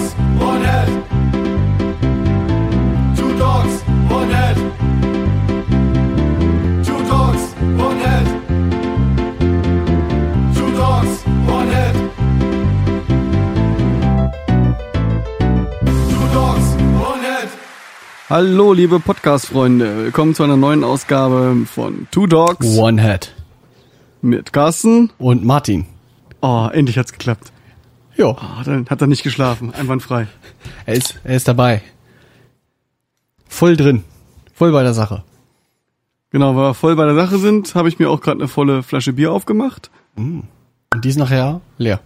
dogs, one head. Two dogs, one head. Two dogs, one head. Two dogs, one head. Two dogs, one head. Hallo, liebe Podcast-Freunde. Willkommen zu einer neuen Ausgabe von Two Dogs One Head. mit Carsten. Und Martin. Oh, endlich hat's geklappt. Ja, Oh, dann hat er nicht geschlafen. Einwandfrei. er ist, er ist dabei. Voll drin. Voll bei der Sache. Genau, weil wir voll bei der Sache sind, habe ich mir auch gerade eine volle Flasche Bier aufgemacht. Und die ist nachher leer.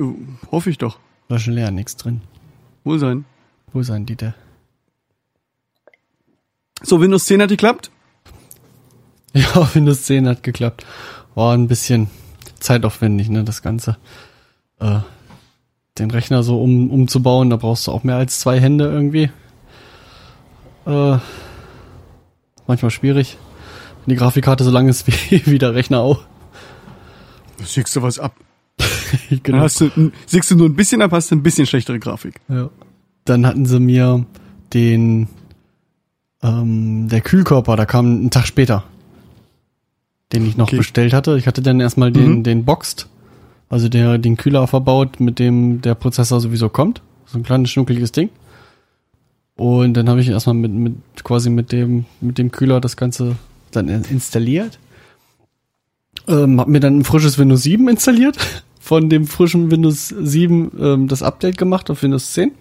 Uh, hoffe ich doch. Flasche leer, nichts drin. Wohl sein. Wo ist ein Dieter? So, Windows 10 hat geklappt. Ja, Windows 10 hat geklappt. War ein bisschen zeitaufwendig, ne, das Ganze. Äh, den Rechner so um, umzubauen, da brauchst du auch mehr als zwei Hände irgendwie. Äh, manchmal schwierig. Wenn die Grafikkarte so lang ist wie, wie der Rechner auch. Schickst du was ab. Dann Genau. hast du, siegst du nur ein bisschen ab, hast du ein bisschen schlechtere Grafik. Ja. Dann hatten sie mir den, ähm, der Kühlkörper, da kam einen Tag später, den ich noch Okay. bestellt hatte. Ich hatte dann erstmal den, Mhm. den Boxed, also der, den Kühler verbaut, mit dem der Prozessor sowieso kommt. So ein kleines schnuckeliges Ding. Und dann habe ich erstmal mit, mit, quasi mit dem, mit dem Kühler das Ganze dann in- installiert. Ähm, hab mir dann ein frisches Windows 7 installiert. Von dem frischen Windows 7 ähm, das Update gemacht auf Windows 10.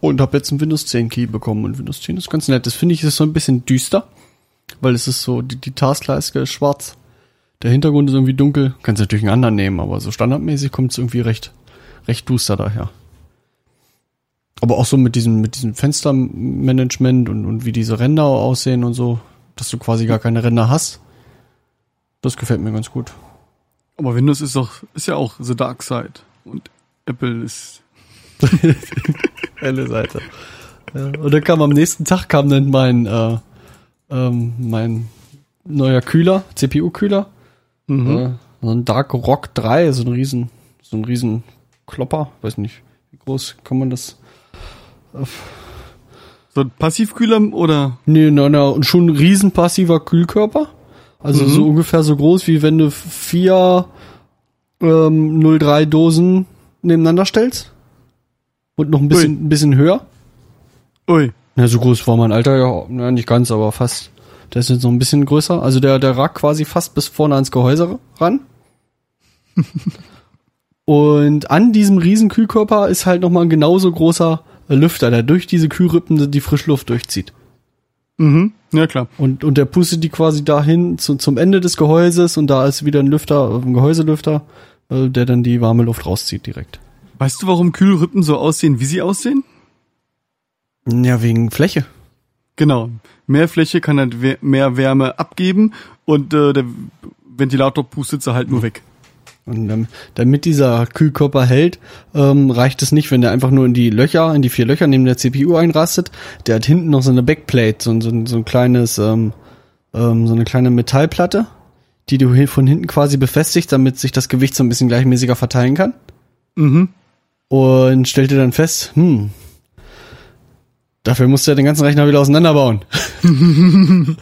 Und habe jetzt einen Windows 10 Key bekommen. Und Windows 10 ist ganz nett. Das finde ich ist so ein bisschen düster. Weil es ist so, die, die Taskleiste ist schwarz. Der Hintergrund ist irgendwie dunkel. Kannst natürlich einen anderen nehmen, aber so standardmäßig kommt es irgendwie recht, recht duster daher. Aber auch so mit diesem, mit diesem Fenstermanagement und, und wie diese Ränder aussehen und so, dass du quasi gar keine Ränder hast. Das gefällt mir ganz gut. Aber Windows ist doch, ist ja auch the dark side. Und Apple ist, Helle Seite. Ja, und dann kam am nächsten Tag kam dann mein, äh, ähm, mein neuer Kühler, CPU-Kühler. Mhm. Äh, so ein Dark Rock 3, so ein riesen, so ein riesen Klopper. Weiß nicht, wie groß kann man das? so ein Passivkühler oder, Nee, na, na, und schon ein riesen passiver Kühlkörper. Also Mhm. so ungefähr so groß, wie wenn du vier ähm, 03 Dosen nebeneinander stellst. Und noch ein bisschen, ein bisschen höher. ui, Ja, so groß war mein Alter, ja, na, nicht ganz, aber fast. Der ist jetzt noch ein bisschen größer. Also der, der ragt quasi fast bis vorne ans Gehäuse ran. Und an diesem riesen Kühlkörper ist halt nochmal ein genauso großer Lüfter, der durch diese Kühlrippen die Frischluft durchzieht. mhm, ja klar. Und, und der pustet die quasi dahin zu, zum Ende des Gehäuses und da ist wieder ein Lüfter, ein Gehäuselüfter, äh, der dann die warme Luft rauszieht direkt. Weißt du, warum Kühlrippen so aussehen, wie sie aussehen? Ja, wegen Fläche. Genau. Mehr Fläche kann halt mehr Wärme abgeben und äh, der Ventilator pustet sie halt nur weg. Und damit dieser Kühlkörper hält, ähm, reicht es nicht, wenn der einfach nur in die Löcher, in die vier Löcher neben der CPU einrastet. Der hat hinten noch so eine Backplate, so, ein- so, so ein kleines, ähm, ähm, so eine kleine Metallplatte, die du hi- von hinten quasi befestigst, damit sich das Gewicht so ein bisschen gleichmäßiger verteilen kann. Mhm. Und stellte dann fest, hm, dafür musst du ja den ganzen Rechner wieder auseinanderbauen.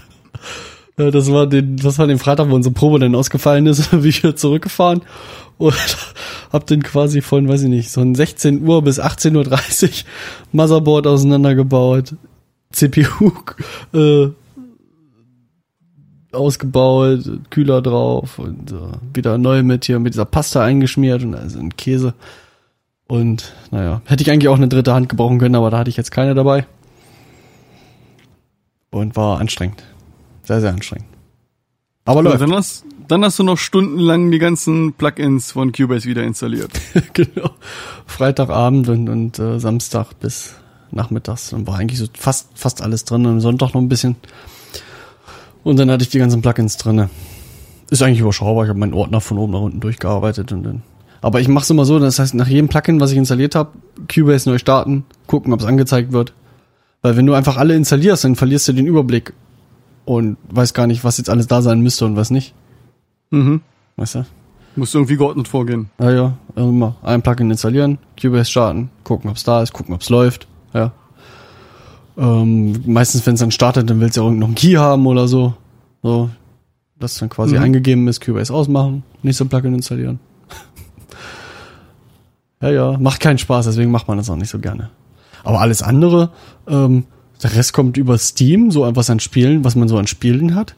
Ja, das war den, das war den Freitag, wo unsere Probe dann ausgefallen ist, bin ich wieder zurückgefahren und hab den quasi von, weiß ich nicht, so ein 16 Uhr bis 18.30 Uhr Motherboard auseinandergebaut, CPU äh, ausgebaut, Kühler drauf und äh, wieder neu mit hier mit dieser Pasta eingeschmiert und also ein Käse. Und naja, hätte ich eigentlich auch eine dritte Hand gebrauchen können, aber da hatte ich jetzt keine dabei. Und war anstrengend. Sehr, sehr anstrengend. Aber läuft. dann, hast, dann hast du noch stundenlang die ganzen Plugins von Cubase wieder installiert. genau. Freitagabend und, und äh, Samstag bis nachmittags. Dann war eigentlich so fast, fast alles drin. Und am Sonntag noch ein bisschen. Und dann hatte ich die ganzen Plugins drinne. Ist eigentlich überschaubar. Ich habe meinen Ordner von oben nach unten durchgearbeitet und dann. Aber ich mache es immer so, das heißt, nach jedem Plugin, was ich installiert habe, Cubase neu starten, gucken, ob es angezeigt wird. Weil wenn du einfach alle installierst, dann verlierst du den Überblick und weißt gar nicht, was jetzt alles da sein müsste und was nicht. Mhm. Weißt du? Musst du irgendwie geordnet vorgehen. Ja, ja, immer ein Plugin installieren, Cubase starten, gucken, ob es da ist, gucken, ob es läuft. Ja. Ähm, meistens, wenn es dann startet, dann willst du ja irgendeinen noch Key haben oder so. So, das dann quasi Mhm. eingegeben ist, Cubase ausmachen, nächste Plugin installieren. ja, ja, macht keinen Spaß, deswegen macht man das auch nicht so gerne. Aber alles andere, ähm, der Rest kommt über Steam, so was an Spielen, was man so an Spielen hat.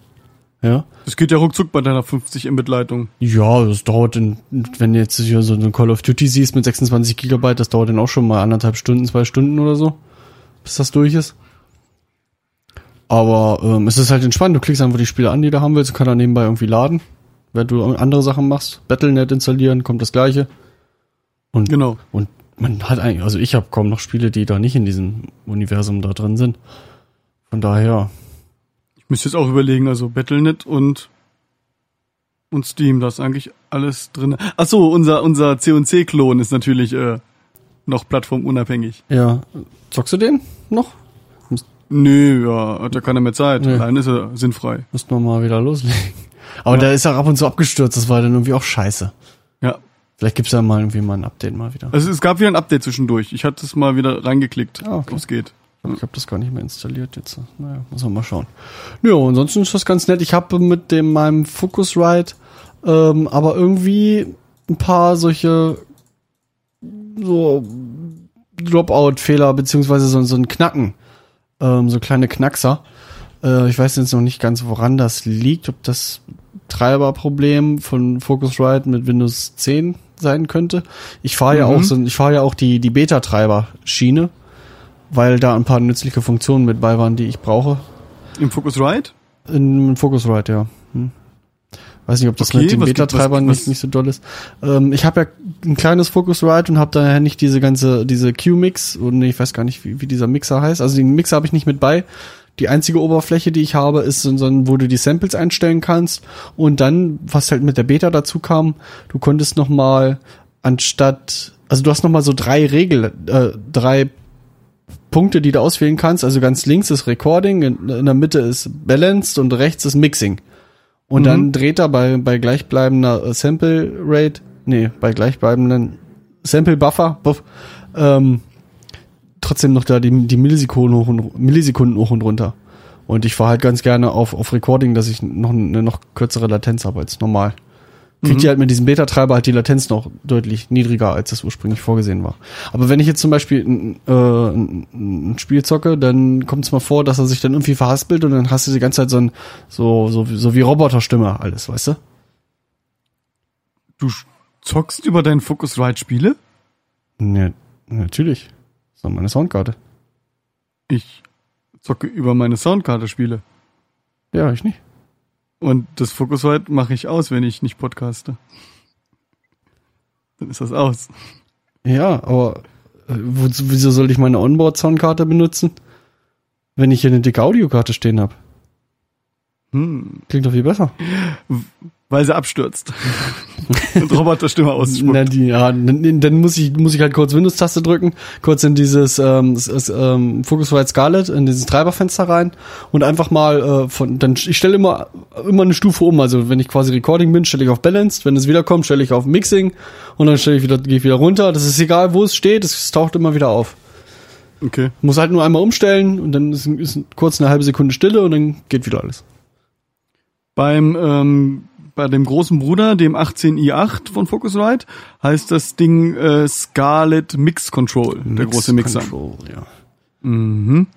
Ja. Das geht ja ruckzuck bei deiner 50 Mbit-Leitung. Ja, das dauert, in, wenn du jetzt hier so ein Call of Duty siehst mit 26 Gigabyte, das dauert dann auch schon mal anderthalb Stunden, zwei Stunden oder so, bis das durch ist. Aber ähm, es ist halt entspannt, du klickst einfach die Spiele an, die du haben willst, und kann dann nebenbei irgendwie laden. Wenn du andere Sachen machst, Battlenet installieren, kommt das gleiche. Und, Genau. und man hat eigentlich, also ich habe kaum noch Spiele, die da nicht in diesem Universum da drin sind. Von daher, Ich müsste jetzt auch überlegen, also Battlenet und und Steam, da ist eigentlich alles drin. Ach so, unser unser C&C-Klon ist natürlich äh, noch plattformunabhängig. ja, zockst du den noch? Nö, ja, hat ja keiner mehr Zeit. Nee. Allein ist er sinnfrei. Müssten wir mal wieder loslegen. Aber Ja. der ist auch ab und zu abgestürzt, das war dann irgendwie auch scheiße. Ja. Vielleicht gibt's da mal irgendwie mal ein Update mal wieder. Also es gab wieder ein Update zwischendurch. Ich hatte es mal wieder reingeklickt, Ah, okay. es geht. Ich habe das gar nicht mehr installiert jetzt. Naja, muss man mal schauen. Ja, ansonsten ist das ganz nett. Ich habe mit dem meinem Focusrite ähm, aber irgendwie ein paar solche so Dropout-Fehler beziehungsweise so, so ein Knacken, ähm, so kleine Knackser. Äh, ich weiß jetzt noch nicht ganz, woran das liegt, ob das Treiberproblem von Focusrite mit Windows 10 sein könnte. Ich fahre ja Mhm. auch so, ich fahre ja auch die die Beta-Treiber-Schiene, weil da ein paar nützliche Funktionen mit bei waren, die ich brauche. Im Focusrite? In Focusrite, ja. Hm. Weiß nicht, ob das Okay, mit den Beta-Treibern nicht, nicht so doll ist. Ähm, ich habe ja ein kleines Focusrite und habe daher nicht diese ganze, diese Q-Mix und nee, ich weiß gar nicht, wie, wie dieser Mixer heißt. Also den Mixer habe ich nicht mit bei. Die einzige Oberfläche, die ich habe, ist so wo du die Samples einstellen kannst. Und dann, was halt mit der Beta dazu kam, du konntest noch mal anstatt, also du hast noch mal so drei Regel, äh, drei Punkte, die du auswählen kannst. Also ganz links ist Recording, in, in der Mitte ist Balanced und rechts ist Mixing. Und Mhm. dann dreht er bei, bei gleichbleibender äh, Sample Rate, nee, bei gleichbleibenden Sample Buffer, buff, ähm, trotzdem noch da die, die Millisekunden hoch und, Millisekunden hoch und runter. Und ich fahre halt ganz gerne auf, auf Recording, dass ich noch eine noch kürzere Latenz habe als normal. Kriegt ihr halt mit diesem Beta-Treiber halt die Latenz noch deutlich niedriger, als das ursprünglich vorgesehen war. Aber wenn ich jetzt zum Beispiel ein, äh, ein, Spiel zocke, dann kommt es mal vor, dass er sich dann irgendwie verhaspelt und dann hast du die ganze Zeit so ein, so, so, so wie Roboterstimme alles, weißt du? Du zockst über deinen Focusrite Spiele? Ja, natürlich. Das ist meine Soundkarte. Ich zocke über meine Soundkarte Spiele. Ja, ich nicht. Und das Focusrite mache ich aus, wenn ich nicht podcaste. Dann ist das aus. Ja, aber äh, wo, wieso soll ich meine Onboard-Soundkarte benutzen, wenn ich hier eine dicke Audiokarte stehen habe? Hm. Klingt doch viel besser. Weil sie abstürzt. Und Roboterstimme Na, ausspuckt. die, ja, dann, dann muss ich muss ich halt kurz Windows-Taste drücken, kurz in dieses ähm, das, das, ähm, Focusrite Scarlett in dieses Treiberfenster rein und einfach mal äh, von dann ich stelle immer immer eine Stufe um, also wenn ich quasi Recording bin, stelle ich auf Balanced, wenn es wiederkommt, stelle ich auf Mixing und dann stelle ich wieder gehe ich wieder runter. Das ist egal, wo es steht, es taucht immer wieder auf. Okay. Muss halt nur einmal umstellen und dann ist, ist kurz eine halbe Sekunde Stille und dann geht wieder alles. Beim ähm, bei dem großen Bruder, dem 18i8 von Focusrite, heißt das Ding äh, Scarlett Mix Control, der Mix große Mixer. Control, ja. Mhm.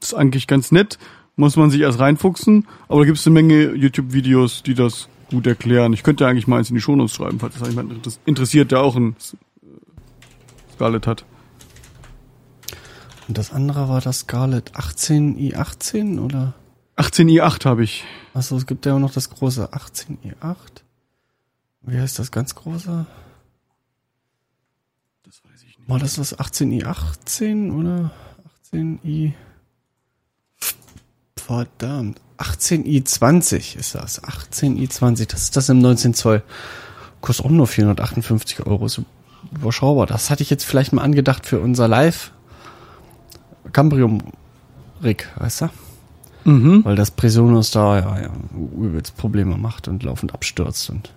ist eigentlich ganz nett, muss man sich erst reinfuchsen, aber da gibt es eine Menge YouTube-Videos, die das gut erklären. Ich könnte ja eigentlich mal eins in die Shownotes schreiben, falls das jemand inter- interessiert, der auch ein äh, Scarlett hat. Und das andere war das Scarlett 18i18 oder? 18i8 habe ich. Achso, es gibt ja auch noch das große 18i8. Wie heißt das ganz große? Das weiß ich nicht. War das das 18i18 oder 18i? Verdammt. 18i20 ist das. 18i20. Das ist das im 19 Zoll. Kostet auch nur 458 Euro. Ist überschaubar. Das hatte ich jetzt vielleicht mal angedacht für unser Live Cambrium Rig, weißt du? Mhm. Weil das Presonus da ja, ja übelst Probleme macht und laufend abstürzt und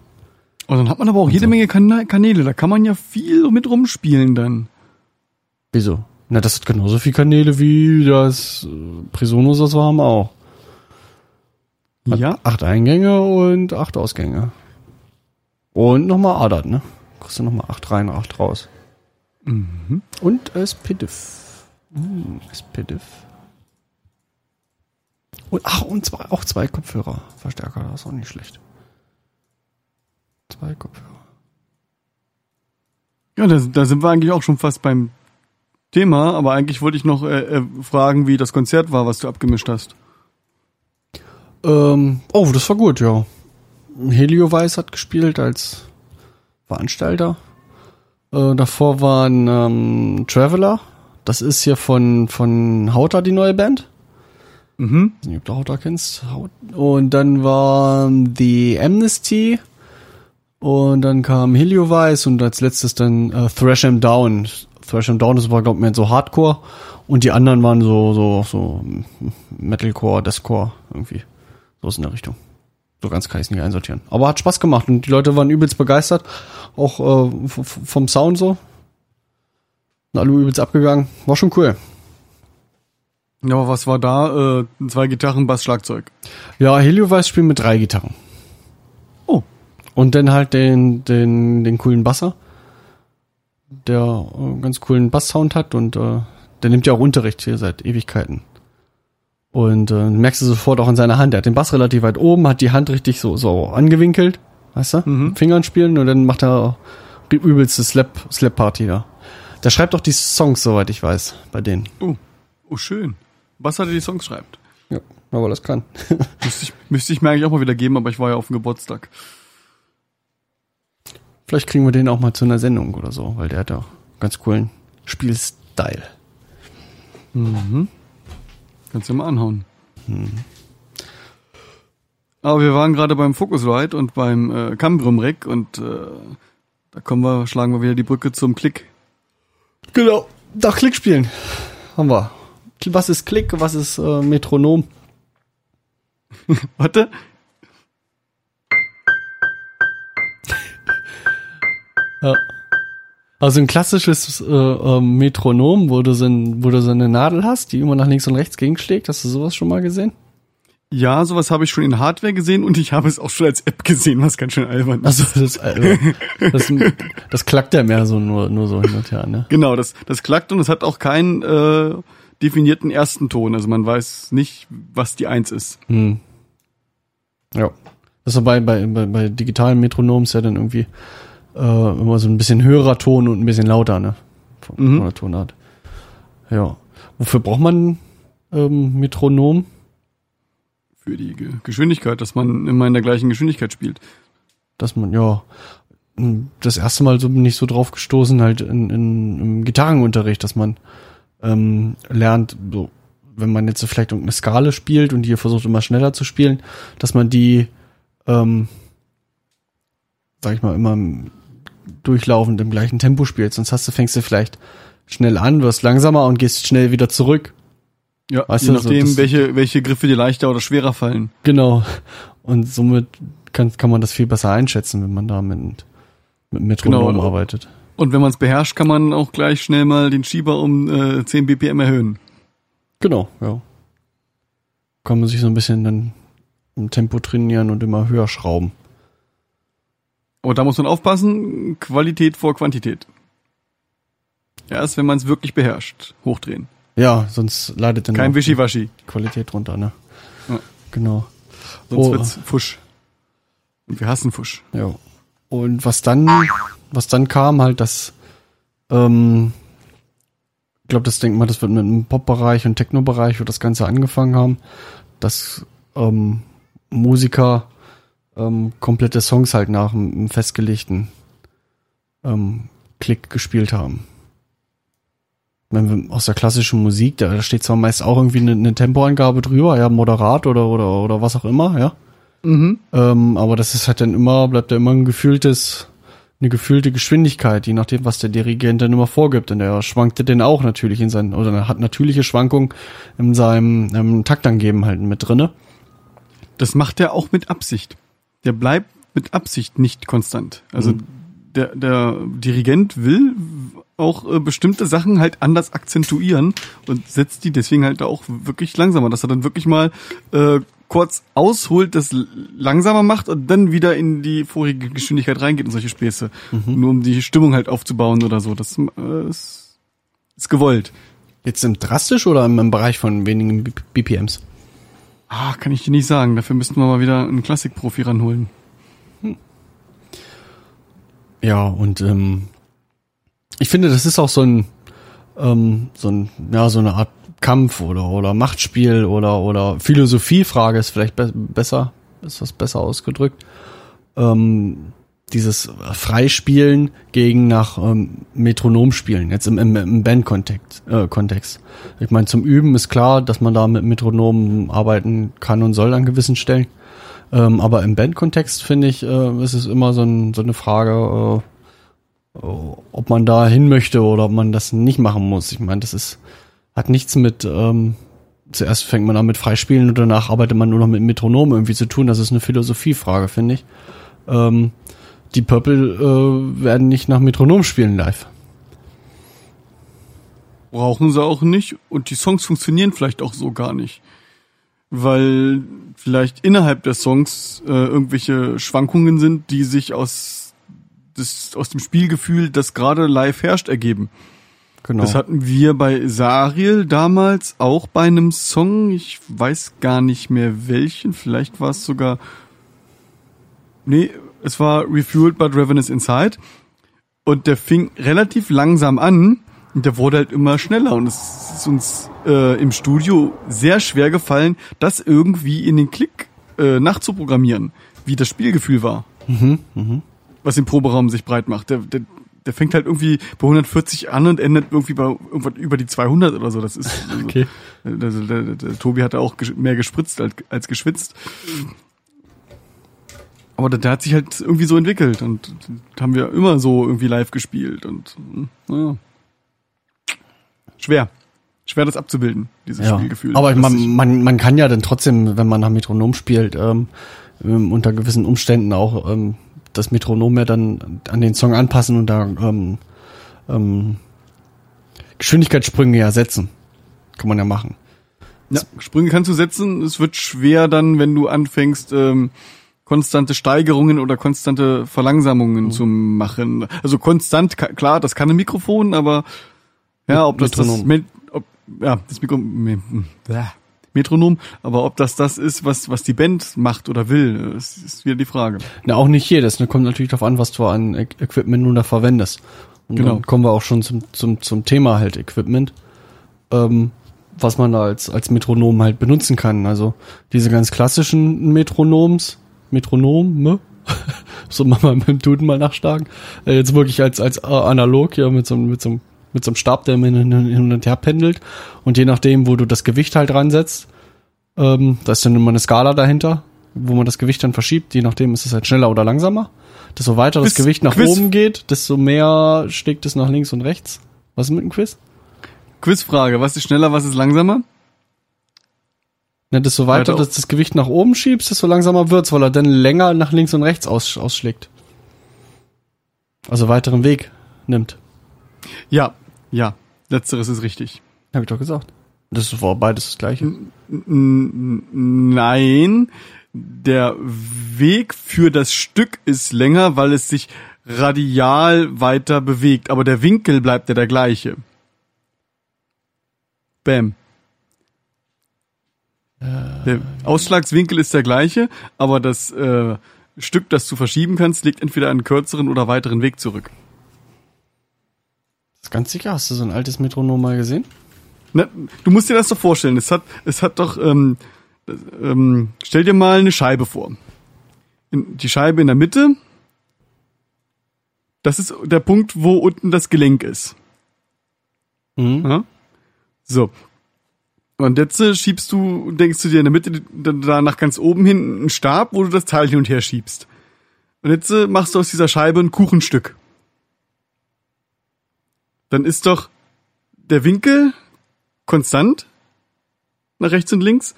Und dann hat man aber auch jede Menge Kana Kanäle. Da kann man ja viel mit rumspielen dann. Wieso? Na, das hat genauso viele Kanäle wie das äh, Presonus, das wir haben auch. Hat Ja. Acht Eingänge und acht Ausgänge. Und nochmal ADAT, ne? Kriegst du nochmal acht rein, acht raus. Mhm. Und SPDIF. Hm, SPDIF. Und, ach, und zwei, auch zwei Kopfhörer. Verstärker, das ist auch nicht schlecht. Zwei Kopfhörer. Ja, da, da sind wir eigentlich auch schon fast beim Thema. Aber eigentlich wollte ich noch äh, äh, fragen, wie das Konzert war, was du abgemischt hast. Ähm, oh, das war gut, ja. Helio Weiß hat gespielt als Veranstalter. Äh, davor waren ähm, Traveler. Das ist hier von, von Hauter die neue Band. Mhm. Ob du Hauter kennst. Haut- Und dann war The Amnesty. Und dann kam Helio Weiß und als letztes dann äh, Thrash 'em Down. Thrash 'em Down, das war, glaube ich, mehr so Hardcore. Und die anderen waren so, so, so Metalcore, Deathcore irgendwie. So ist in der Richtung. So ganz kann ich es nicht einsortieren. Aber hat Spaß gemacht und die Leute waren übelst begeistert. Auch äh, vom Sound so. Sind alle übelst abgegangen. War schon cool. Ja, aber was war da? Äh, zwei Gitarren, Bass, Schlagzeug. Ja, Helio Weiß spielt mit drei Gitarren. Oh. Und dann halt den, den, den coolen Basser, der äh, einen ganz coolen Basssound hat und äh, der nimmt ja auch Unterricht hier seit Ewigkeiten. Und äh, merkst du sofort auch in seiner Hand. Er hat den Bass relativ weit oben, hat die Hand richtig so, so angewinkelt, weißt du? Mhm. Fingern spielen und dann macht er die übelste Slap, Slap-Party da. Der schreibt auch die Songs, soweit ich weiß, bei denen. Oh, oh schön. Was hat er die Songs schreibt? Ja, aber das kann. Müsste ich, müsste ich mir eigentlich auch mal wieder geben, aber ich war ja auf dem Geburtstag. Vielleicht kriegen wir den auch mal zu einer Sendung oder so, weil der hat ja auch ganz coolen Spielstyle. Kannst du mal anhauen. Aber wir waren gerade beim Focusrite und beim äh, Cambrium Rec und äh, da kommen wir, schlagen wir wieder die Brücke zum Klick. Genau. Da Klick spielen. Haben wir. Was ist Klick, was ist äh, Metronom? Warte. Ja. Also ein klassisches äh, ähm, Metronom, wo du, so ein, wo du so eine Nadel hast, die immer nach links und rechts gegenschlägt. Hast du sowas schon mal gesehen? Ja, sowas habe ich schon in Hardware gesehen und ich habe es auch schon als App gesehen, was ganz schön albern ist. Also das, äh, das, das klackt ja mehr so nur, nur so hin und her, ne? Genau, das, das klackt und es hat auch keinen äh, definierten ersten Ton. Also man weiß nicht, was die Eins ist. Hm. Ja. Das ist bei, bei, bei, bei digitalen Metronoms ja dann irgendwie äh, immer so ein bisschen höherer Ton und ein bisschen lauter, ne? Von, Mhm. von der Tonart. Ja. Wofür braucht man ähm, Metronom? Für die Ge Geschwindigkeit, dass man immer in der gleichen Geschwindigkeit spielt. Dass man, ja, das erste Mal so bin ich so drauf gestoßen, halt in, in, im Gitarrenunterricht, dass man ähm, lernt, so, wenn man jetzt so vielleicht irgendeine Skala spielt und die versucht immer schneller zu spielen, dass man die, ähm, sag ich mal, immer im- durchlaufend im gleichen Tempo spielt. Sonst hast du, fängst du vielleicht schnell an, wirst langsamer und gehst schnell wieder zurück. Ja, Weißt je du, so nachdem, das- welche, welche Griffe dir leichter oder schwerer fallen. Genau. Und somit kann, kann man das viel besser einschätzen, wenn man da mit, mit Metronom Genau. arbeitet. Und wenn man es beherrscht, kann man auch gleich schnell mal den Schieber um äh, 10 BPM erhöhen. Genau, ja. Kann man sich so ein bisschen dann im Tempo trainieren und immer höher schrauben. Aber da muss man aufpassen, Qualität vor Quantität. Erst wenn man es wirklich beherrscht, hochdrehen. Ja, sonst leidet dann Kein Wischiwaschi, Qualität runter, ne? Ja. Genau. sonst Oh. wird's Fusch. Und wir hassen Fusch. Ja. Und was dann, was dann kam, halt das, ähm, ich glaube, das denkt man, das wird mit dem Pop-Bereich und Techno-Bereich, wo das Ganze angefangen haben, dass ähm, Musiker ähm, komplette Songs halt nach einem festgelegten ähm, Klick gespielt haben. Wenn wir aus der klassischen Musik, da, da steht zwar meist auch irgendwie eine, eine Tempoangabe drüber, ja, moderat oder, oder, oder was auch immer, ja. Mhm. Ähm, aber das ist halt dann immer, bleibt ja immer ein gefühltes, eine gefühlte Geschwindigkeit, je nachdem, was der Dirigent dann immer vorgibt. Und der schwankte denn auch natürlich in seinen, oder hat natürliche Schwankungen in seinem ähm, Taktangeben halt mit drinne. Das macht er auch mit Absicht. Der bleibt mit Absicht nicht konstant. Also Mhm. der, der Dirigent will auch äh, bestimmte Sachen halt anders akzentuieren und setzt die deswegen halt auch wirklich langsamer, dass er dann wirklich mal äh, kurz ausholt, das langsamer macht und dann wieder in die vorige Geschwindigkeit reingeht und solche Späße. Nur um die Stimmung halt aufzubauen oder so. Das äh, ist, ist gewollt. Jetzt im drastisch oder im, im Bereich von wenigen BPMs? Ah, kann ich dir nicht sagen. Dafür müssten wir mal wieder einen Klassikprofi ranholen. Ja, und ähm, ich finde, das ist auch so ein, ähm, so ein, ja, so eine Art Kampf oder oder Machtspiel oder oder Philosophiefrage ist vielleicht be besser, ist was besser ausgedrückt. Ähm, dieses Freispielen gegen nach ähm, Metronom spielen, jetzt im, im, im Band-Kontext. Äh, Kontext. Ich meine, zum Üben ist klar, dass man da mit Metronomen arbeiten kann und soll an gewissen Stellen. Ähm, aber im Band-Kontext finde ich, äh, ist es immer so, ein, so eine Frage, äh, ob man da hin möchte oder ob man das nicht machen muss. Ich meine, das ist, hat nichts mit, ähm, zuerst fängt man an mit Freispielen und danach arbeitet man nur noch mit Metronom irgendwie zu tun. Das ist eine Philosophiefrage, finde ich. Ähm, die Purple äh, werden nicht nach Metronom spielen live. brauchen sie auch nicht und die Songs funktionieren vielleicht auch so gar nicht. Weil vielleicht innerhalb der Songs äh, irgendwelche Schwankungen sind, die sich aus, des, aus dem Spielgefühl, das gerade live herrscht, ergeben. Genau. Das hatten wir bei Sariel damals auch bei einem Song. Ich weiß gar nicht mehr welchen. Vielleicht war es sogar. Nee, es war Refueled but Ravenous Inside. Und der fing relativ langsam an. Und der wurde halt immer schneller. Und es ist uns äh, im Studio sehr schwer gefallen, das irgendwie in den Klick äh, nachzuprogrammieren, wie das Spielgefühl war was im Proberaum sich breit macht. Der, der, der fängt halt irgendwie bei 140 an und endet irgendwie bei irgendwann über die 200 oder so. Das ist Okay. Also, der, der, der, Tobi hatte auch mehr gespritzt als, als geschwitzt. Aber der, der hat sich halt irgendwie so entwickelt und haben wir immer so irgendwie live gespielt und ja. schwer. Schwer das abzubilden, dieses ja. Spielgefühl. Aber man, man, man kann ja dann trotzdem, wenn man nach Metronom spielt, ähm, ähm, unter gewissen Umständen auch ähm, das Metronom ja dann an den Song anpassen und da ähm, ähm, Geschwindigkeitssprünge ja setzen. Kann man ja machen. Ja, Sprünge kannst du setzen. Es wird schwer dann, wenn du anfängst, ähm, konstante Steigerungen oder konstante Mhm. Verlangsamungen zu machen. Also konstant, klar, das kann ein Mikrofon, aber ja, ob das das, ob, ja, das Mikro, bäh, Metronom, aber ob das das ist, was, was die Band macht oder will, ist, ist wieder die Frage. Na, auch nicht jedes. Ne? Kommt natürlich darauf an, was du an Equipment nun da verwendest. Und Genau. dann kommen wir auch schon zum, zum, zum Thema halt Equipment. Ähm, was man da als, als Metronom halt benutzen kann. Also diese ganz klassischen Metronoms, Metronome, so mal dem Duden mal nachschlagen. Äh, jetzt wirklich als, als äh, analog, ja, mit so, mit so, einem- mit so einem Stab, der hin, und her pendelt. Und je nachdem, wo du das Gewicht halt ransetzt, ähm, da ist dann immer eine Skala dahinter, wo man das Gewicht dann verschiebt. Je nachdem ist es halt schneller oder langsamer. Desto weiter das Quiz- Gewicht nach Quiz- oben geht, desto mehr schlägt es nach links und rechts. Was ist mit dem Quiz? Quizfrage, was ist schneller, was ist langsamer? Ne, desto weiter Weiter das, das Gewicht nach oben schiebst, desto langsamer wird's, weil er dann länger nach links und rechts aus, ausschlägt. Also weiteren Weg nimmt. Ja, ja, letzteres ist richtig. Hab ich doch gesagt. Das war beides das gleiche. Nein, der Weg für das Stück ist länger, weil es sich radial weiter bewegt, aber der Winkel bleibt ja der gleiche. Bam. Der Ausschlagswinkel ist der gleiche, aber das äh, Stück, das du verschieben kannst, legt entweder einen kürzeren oder weiteren Weg zurück. Ist ganz sicher. Hast du so ein altes Metronom mal gesehen? Na, du musst dir das doch vorstellen. Es hat, es hat doch, ähm, ähm, stell dir mal eine Scheibe vor. In, die Scheibe in der Mitte. Das ist der Punkt, wo unten das Gelenk ist. Mhm. Ja? So. Und jetzt äh, schiebst du, denkst du dir in der Mitte da, da nach ganz oben hin einen Stab, wo du das Teil hin und her schiebst. Und jetzt äh, machst du aus dieser Scheibe ein Kuchenstück. Dann ist doch der Winkel konstant nach rechts und links,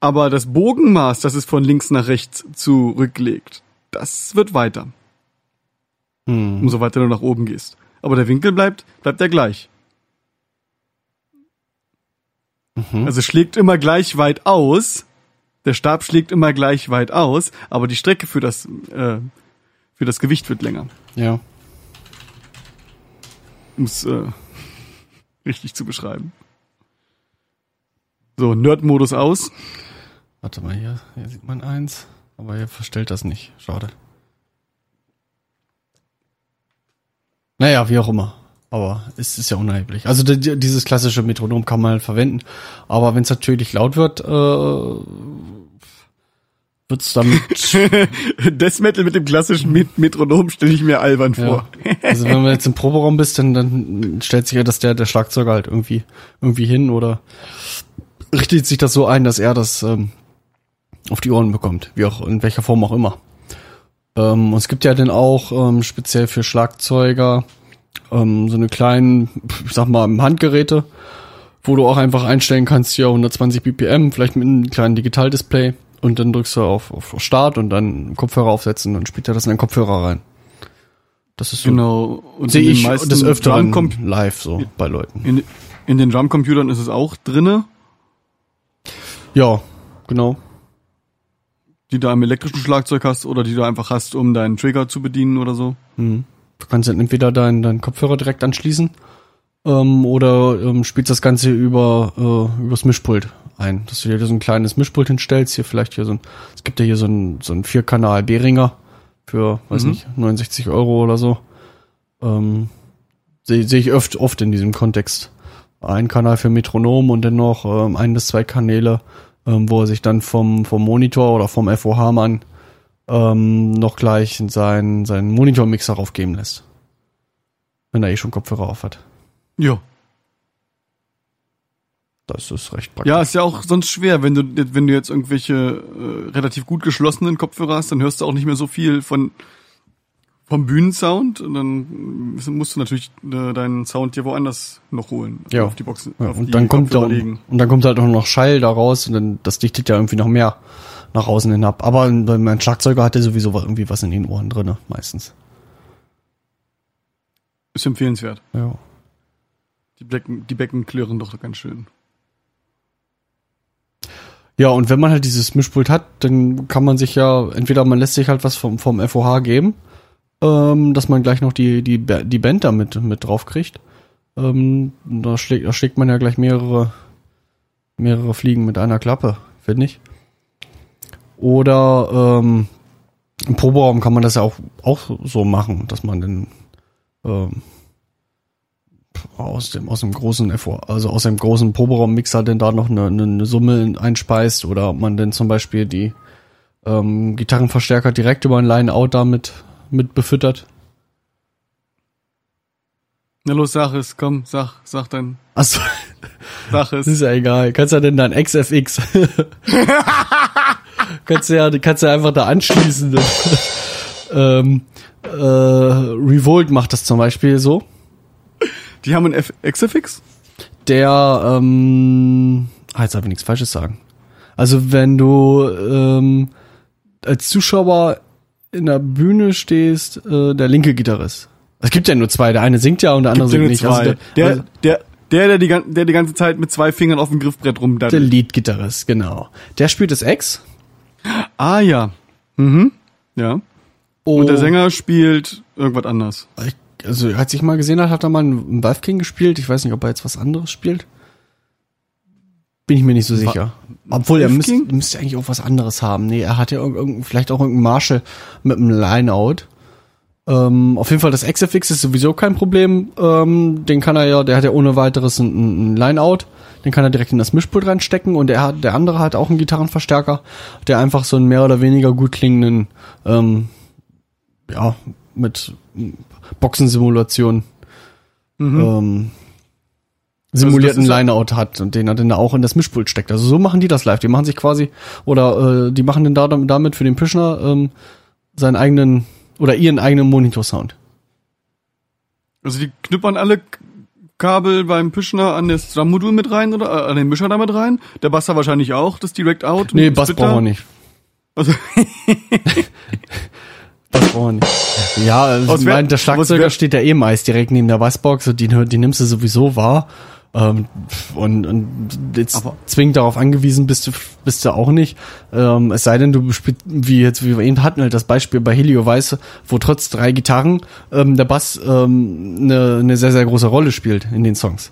aber das Bogenmaß, das es von links nach rechts zurücklegt, das wird weiter, Hm. umso weiter du nach oben gehst. Aber der Winkel bleibt, bleibt der gleich. Mhm. Also schlägt immer gleich weit aus. Der Stab schlägt immer gleich weit aus, aber die Strecke für das, äh, für das Gewicht wird länger. Ja. Um es äh, richtig zu beschreiben. So, Nerd-Modus aus. Warte mal, hier, hier sieht man eins. Aber hier verstellt das nicht. Schade. Naja, wie auch immer. Aber es ist ja unerheblich. Also die- die- dieses klassische Metronom kann man verwenden. Aber wenn es natürlich laut wird, äh, wird's damit. Death Metal mit dem klassischen Met Metronom stelle ich mir albern vor. ja. Also wenn man jetzt im Proberaum bist, dann, dann stellt sich ja, dass der, der Schlagzeuger halt irgendwie, irgendwie hin oder richtet sich das so ein, dass er das ähm, auf die Ohren bekommt. Wie auch, in welcher Form auch immer. Ähm, und es gibt ja dann auch ähm, speziell für Schlagzeuger ähm, so eine kleinen, ich sag mal, Handgeräte, wo du auch einfach einstellen kannst, ja 120 BPM, vielleicht mit einem kleinen Digitaldisplay und dann drückst du auf, auf Start und dann Kopfhörer aufsetzen und spielt er das in den Kopfhörer rein. Das ist so, Genau. Und sehe ich des Öfteren Drumcom- live so bei Leuten. in, in den Drumcomputern ist es auch drinne, Ja, genau. die du am elektrischen Schlagzeug hast oder die du einfach hast, um deinen Trigger zu bedienen oder so. Mhm. Du kannst dann entweder deinen deinen Kopfhörer direkt anschließen ähm, oder ähm, spielst das Ganze über äh, übers Mischpult ein. Dass du dir so ein kleines Mischpult hinstellst, hier vielleicht hier so ein, es gibt ja hier so ein so ein Vierkanal Behringer für, weiß Mhm. nicht, 69 Euro oder so. Ähm, Sehe seh ich oft, oft in diesem Kontext. Ein Kanal für Metronom und dann noch ähm, ein bis zwei Kanäle, ähm, wo er sich dann vom, vom Monitor oder vom FOH-Mann ähm, noch gleich seinen, seinen Monitormixer raufgeben lässt. Wenn er eh schon Kopfhörer auf hat. Ja. Das ist recht praktisch. Ja, ist ja auch sonst schwer, wenn du, wenn du jetzt irgendwelche äh, relativ gut geschlossenen Kopfhörer hast, dann hörst du auch nicht mehr so viel von vom Bühnensound und dann musst du natürlich äh, deinen Sound dir woanders noch holen. Ja. Auf die Boxen. Ja, auf die und dann kommt da, und dann kommt halt auch noch Schall da raus und dann das dichtet ja irgendwie noch mehr nach außen hin ab. Aber mein Schlagzeuger hat ja sowieso irgendwie was in den Ohren drinne meistens. Ist empfehlenswert. Ja. Die Becken, die Becken klirren doch ganz schön. Ja, und wenn man halt dieses Mischpult hat, dann kann man sich ja, entweder man lässt sich halt was vom, vom FOH geben, ähm, dass man gleich noch die, die, die Band da mit, mit drauf kriegt. Ähm, da, schlägt, da schlägt man ja gleich mehrere, mehrere Fliegen mit einer Klappe, finde ich. Oder ähm, im Proberaum kann man das ja auch, auch so machen, dass man dann ähm, aus dem aus dem großen FO, also aus dem großen Proberaum-Mixer denn da noch eine, eine, Summe einspeist oder ob man denn zum Beispiel die ähm, Gitarrenverstärker direkt über ein Line-Out damit mit befüttert. Na los, sag es, komm, sag, sag dann, Achso, sag es. ist ja egal. Kannst ja denn dann XFX. kannst du ja, kannst ja einfach da anschließen. ähm, äh, Revolt macht das zum Beispiel so. Die haben einen F XFX? der, ähm, ah, jetzt habe ich nichts Falsches sagen. Also wenn du ähm, als Zuschauer in der Bühne stehst, äh, der linke Gitarrist. Es gibt ja nur zwei, der eine singt ja und der andere Gibt singt nicht. zwei. Also der, der, also der, der, der, die, der die ganze Zeit mit zwei Fingern auf dem Griffbrett der rumdaddelt. Lead-Gitarrist, genau. Der spielt das Ex. Ah ja. Mhm. Ja. Oh, Und der Sänger spielt irgendwas anders. Ich, also als ich mal gesehen habe, hat er mal einen Valve King gespielt. Ich weiß nicht, ob er jetzt was anderes spielt. Bin ich mir nicht so sicher. Obwohl, er müsste, King? müsste eigentlich auch was anderes haben. Nee, er hat ja irgend, irgend- vielleicht auch irgendeinen Marshall mit einem Lineout. Ähm, auf jeden Fall, das XFX ist sowieso kein Problem. Ähm, den kann er ja, der hat ja ohne weiteres ein, ein Lineout. Den kann er direkt in das Mischpult reinstecken und er hat, der andere hat auch einen Gitarrenverstärker, der einfach so einen mehr oder weniger gut klingenden, ähm, ja, mit Boxensimulation ähm, simulierten Also ist ja- Lineout hat und den er dann auch in das Mischpult steckt. Also so machen die das live. Die machen sich quasi oder äh, die machen dann da, damit für den Pischner ähm, seinen eigenen oder ihren eigenen Monitor-Sound. Also die knüppern alle Kabel beim Pischner an das Drum-Modul mit rein oder äh, an den Mischer damit rein. Der Basser wahrscheinlich auch, das Direct Out. Nee, Bass brauchen wir nicht. Also, Nicht. Ja, also Was ich wär- meine, der was Schlagzeuger steht ja eh meist direkt neben der Bassbox und die, die nimmst du sowieso wahr. Ähm, und, und jetzt Aber- zwingend darauf angewiesen bist du, bist du auch nicht. Ähm, es sei denn, du spielst, wie jetzt, wie wir eben hatten, halt das Beispiel bei Helio Weiße, wo trotz drei Gitarren ähm, der Bass ähm, eine, eine sehr, sehr große Rolle spielt in den Songs.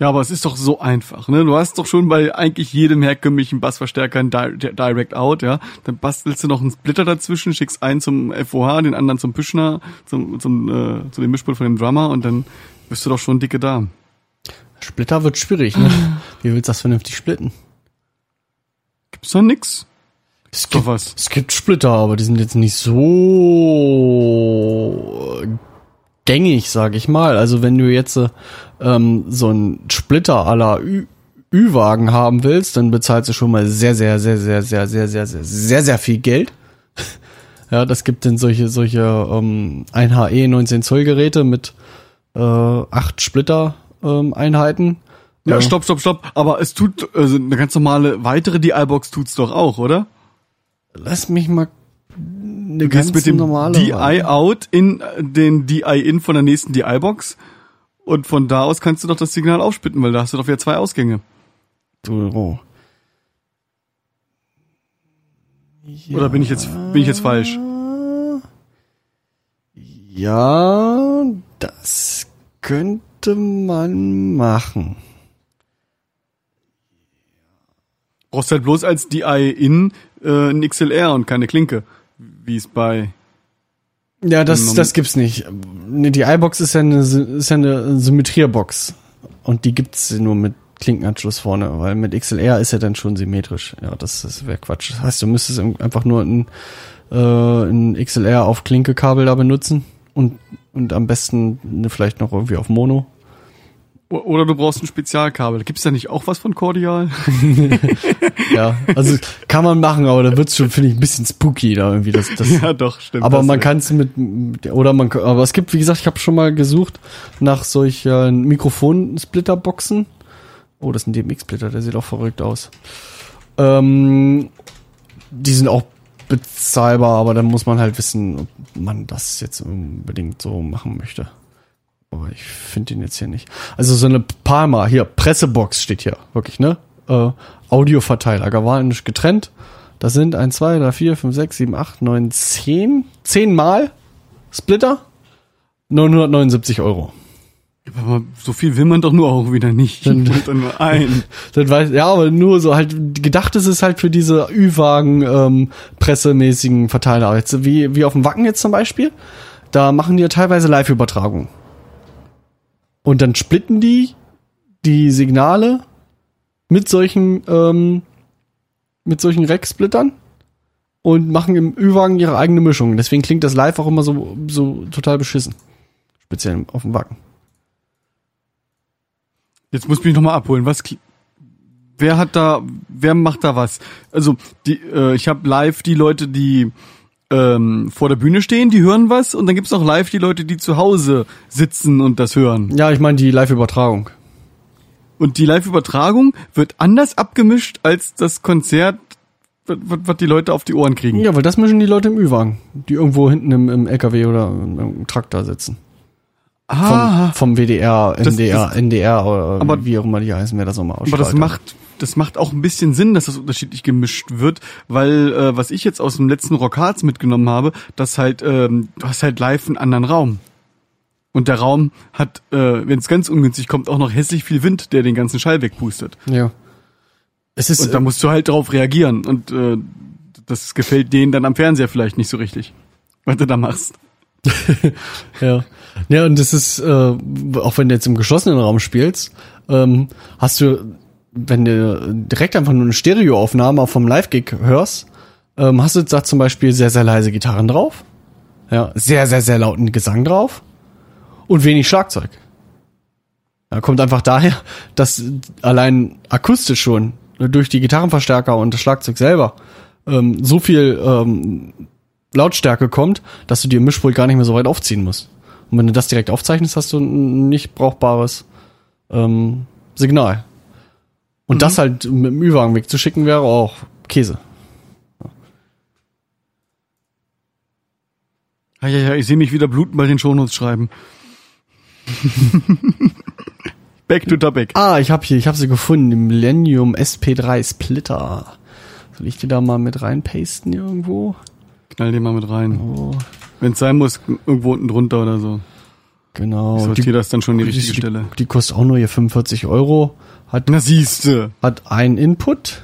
Ja, aber es ist doch so einfach, ne? Du hast doch schon bei eigentlich jedem herkömmlichen Bassverstärker ein Di Di- Direct Out, ja? Dann bastelst du noch einen Splitter dazwischen, schickst einen zum FOH, den anderen zum Püschner, zum, zum, äh, zu dem Mischpult von dem Drummer und dann bist du doch schon dicke da. Splitter wird schwierig, ne? Wie willst du das vernünftig splitten? Gibt's doch nix? Es Doch gibt, was. es gibt Splitter, aber die sind jetzt nicht so gängig, sag ich mal. Also wenn du jetzt äh, ähm, so einen Splitter Ü- Ü-Wagen haben willst, dann bezahlst du schon mal sehr, sehr, sehr, sehr, sehr, sehr, sehr, sehr, sehr, sehr viel Geld. Ja, das gibt dann solche, solche ähm, 1HE 19 Zoll Geräte mit äh, acht Splitter ähm, Einheiten. Ja, stopp, stopp, stopp. Aber es tut, also eine ganz normale weitere DI-Box tut's doch auch, oder? Lass mich mal eine Du gehst ganz mit dem DI-Out in äh, den DI-In von der nächsten DI-Box und von da aus kannst du doch das Signal aufsplitten, weil da hast du doch wieder zwei Ausgänge. Du, oh. Oder bin ich jetzt, bin ich jetzt falsch? Ja, das könnte man machen. Brauchst halt bloß als DI-In äh, ein XLR und keine Klinke, wie es bei Ja, das, das gibt's nicht. Ne, Die iBox ist ja eine, ist ja eine Symmetrierbox. Und die gibt's nur mit Klinkenanschluss vorne, weil mit XLR ist ja dann schon symmetrisch. Ja, das, das wäre Quatsch. Das heißt, du müsstest einfach nur ein, äh, ein XLR auf Klinkekabel da benutzen und, und am besten vielleicht noch irgendwie auf Mono. Oder du brauchst ein Spezialkabel. Gibt's da nicht auch was von Cordial? Ja, also kann man machen, aber da wird's schon, finde ich, ein bisschen spooky da irgendwie. Das, das, ja, doch, stimmt. aber man kann es mit, oder man, aber es gibt, wie gesagt, ich habe schon mal gesucht nach solchen Mikrofon-Splitterboxen. Oh, das ist ein DMX-Splitter, der sieht auch verrückt aus. Ähm, die sind auch bezahlbar, aber dann muss man halt wissen, ob man das jetzt unbedingt so machen möchte. Aber ich finde den jetzt hier nicht. Also so eine Palma, hier, Pressebox steht hier, wirklich, ne? Äh, Audioverteiler, galvanisch getrennt. Das sind 1, 2, 3, 4, 5, 6, 7, 8, 9, 10. 10 Mal Splitter. 979 Euro. aber so viel will man doch nur auch wieder nicht. Dann- dann nur ein. Das weiß, ja, aber nur so halt, gedacht ist es halt für diese Ü-Wagen, ähm, pressemäßigen Verteiler. Jetzt, wie, wie auf dem Wacken jetzt zum Beispiel. Da machen die ja teilweise Live-Übertragung. Und dann splitten die die Signale mit solchen, ähm, mit solchen Rack-Splittern und machen im Ü-Wagen ihre eigene Mischung. Deswegen klingt das live auch immer so, so total beschissen. Speziell auf dem Wacken. Jetzt muss ich mich nochmal abholen. Was, wer hat da, wer macht da was? Also, die, äh, ich habe live die Leute, die ähm, vor der Bühne stehen, die hören was und dann gibt's noch live die Leute, die zu Hause sitzen und das hören. Ja, ich meine die Live-Übertragung. Und die Live-Übertragung wird anders abgemischt als das Konzert, was, die Leute auf die Ohren kriegen. Ja, weil das mischen die Leute im Ü-Wagen, die irgendwo hinten im, im LKW oder im, Traktor sitzen. Vom, Ah, vom WDR, Das- NDR, das- NDR oder Aber- wie auch immer die heißen, wer das nochmal aber das macht, das macht auch ein bisschen Sinn, dass das unterschiedlich gemischt wird, weil äh, was ich jetzt aus dem letzten Rockharz mitgenommen habe, dass halt, ähm, du hast halt live einen anderen Raum. Und der Raum hat, äh, wenn es ganz ungünstig kommt, auch noch hässlich viel Wind, der den ganzen Schall wegpustet. Ja. Es ist, Und da musst du halt drauf reagieren. Und äh, das gefällt denen dann am Fernseher vielleicht nicht so richtig, was du da machst. Ja. Ja, und das ist, äh, auch wenn du jetzt im geschlossenen Raum spielst, ähm, hast du, wenn du direkt einfach nur eine Stereoaufnahme vom Live-Gig hörst, ähm, hast du da zum Beispiel sehr, sehr leise Gitarren drauf, ja, sehr, sehr, sehr lauten Gesang drauf und wenig Schlagzeug. Ja, kommt einfach daher, dass allein akustisch schon durch die Gitarrenverstärker und das Schlagzeug selber ähm, so viel ähm, Lautstärke kommt, dass du dir Mischpult gar nicht mehr so weit aufziehen musst. Und wenn du das direkt aufzeichnest, hast du ein nicht brauchbares ähm, Signal. Und das halt mit dem Ü-Wagen wegzuschicken wäre auch Käse. Ja, ja, ja, ich sehe mich wieder bluten bei den Shownotes schreiben. Back to topic. Ah, ich habe hier, ich habe sie gefunden, den Millennium SP3 Splitter. Soll ich die da mal mit reinpasten irgendwo? Knall den mal mit rein. Oh, Wenn es sein muss, irgendwo unten drunter oder so. genau. Ich sortiere das dann schon die richtige die, Stelle. Die kostet auch nur hier 45 Euro. Hat, Na siehste. hat einen Input.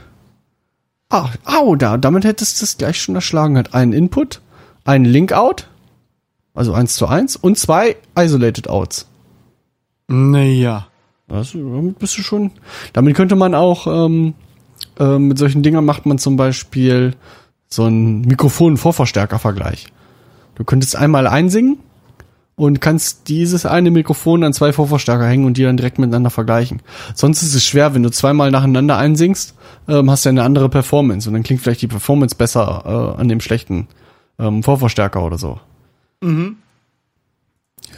Ah, au, da, damit hättest du es gleich schon erschlagen. Hat einen Input, einen Link-Out, also eins zu eins und zwei Isolated Outs. Naja. Also, damit bist du schon. Damit könnte man auch, ähm, äh, mit solchen Dingern macht man zum Beispiel so einen Mikrofon-Vorverstärker-Vergleich. Du könntest einmal einsingen und kannst dieses eine Mikrofon an zwei Vorverstärker hängen und die dann direkt miteinander vergleichen. Sonst ist es schwer, wenn du zweimal nacheinander einsingst, ähm, hast du eine andere Performance und dann klingt vielleicht die Performance besser äh, an dem schlechten ähm, Vorverstärker oder so. Mhm.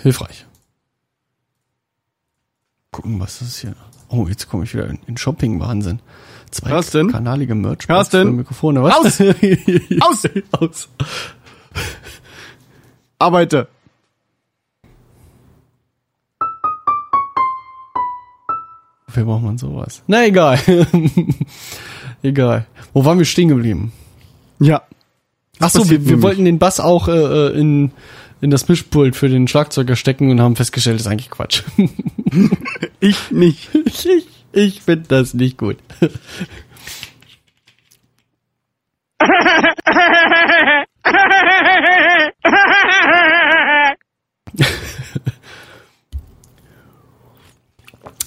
Hilfreich. Gucken, was ist hier? Oh, jetzt komme ich wieder in, in Shopping-Wahnsinn. Zwei Was denn? kanalige merch Carsten? Mikrofone. Was? Aus! Aus! Aus! Arbeite. Wofür braucht man sowas? Na, egal. egal. Wo waren wir stehen geblieben? Ja. Ach so, wir, wir wollten den Bass auch äh, äh, in, in das Mischpult für den Schlagzeuger stecken und haben festgestellt, das ist eigentlich Quatsch. Ich nicht. ich ich, ich finde das nicht gut.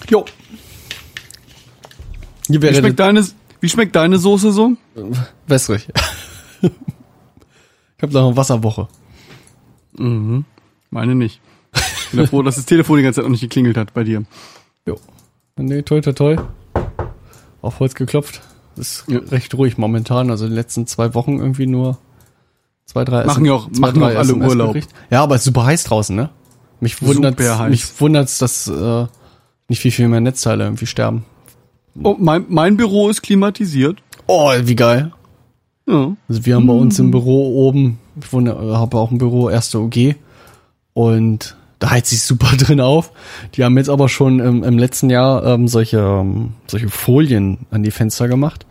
jo. Wie schmeckt deine, wie schmeckt deine Soße so? wässrig. ich habe noch eine Wasserwoche. Mhm. Meine nicht. Ich bin froh, dass das Telefon die ganze Zeit noch nicht geklingelt hat bei dir. Jo. Nee, toi, toi, toi. Auf Holz geklopft. Ist Ja. recht ruhig momentan. Also die letzten zwei Wochen irgendwie nur zwei, drei Machen ja auch- zwei, machen drei auch alle Urlaub. Ja, aber es ist super heiß draußen, ne? Mich wundert mich wundert's, dass äh, nicht viel, viel mehr Netzteile irgendwie sterben. Oh, mein, mein Büro ist klimatisiert. Oh, wie geil. Ja. Also wir haben bei uns im Büro oben, ich wohne, äh, habe auch ein Büro, erste OG und da heizt sich super drin auf. Die haben jetzt aber schon im, im letzten Jahr ähm, solche, ähm, solche Folien an die Fenster gemacht,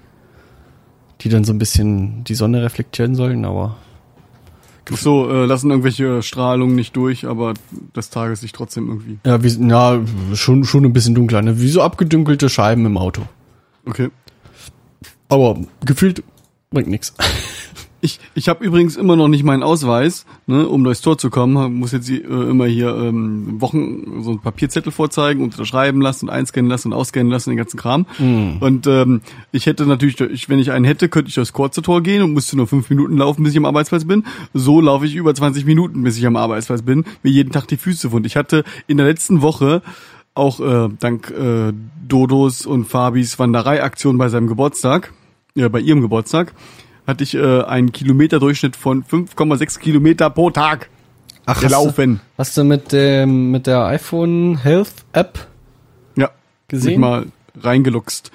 die dann so ein bisschen die Sonne reflektieren sollen, aber Ach So, äh, lassen irgendwelche Strahlungen nicht durch, aber das Tageslicht trotzdem irgendwie. ja, wie, ja schon, schon ein bisschen dunkler, ne? wie so abgedunkelte Scheiben im Auto. Okay. Aber gefühlt bringt nix. Ich, ich habe übrigens immer noch nicht meinen Ausweis, ne, um durchs Tor zu kommen. Muss jetzt äh, immer hier ähm, Wochen so einen Papierzettel vorzeigen und unterschreiben lassen und einscannen lassen und ausscannen lassen, den ganzen Kram. Und ähm, ich hätte natürlich, ich, wenn ich einen hätte, könnte ich durchs kurze Tor gehen und müsste nur fünf Minuten laufen, bis ich am Arbeitsplatz bin. So laufe ich über 20 Minuten, bis ich am Arbeitsplatz bin, mir jeden Tag die Füße wund. Ich hatte in der letzten Woche auch äh, dank äh, Dodos und Fabis Wandereiaktion bei seinem Geburtstag, ja, bei ihrem Geburtstag, hatte ich äh, einen Kilometerdurchschnitt von 5,6 Kilometer pro Tag Ach, gelaufen. Hast du mit dem mit der iPhone Health App Ja, gesehen? mal reingeluchst.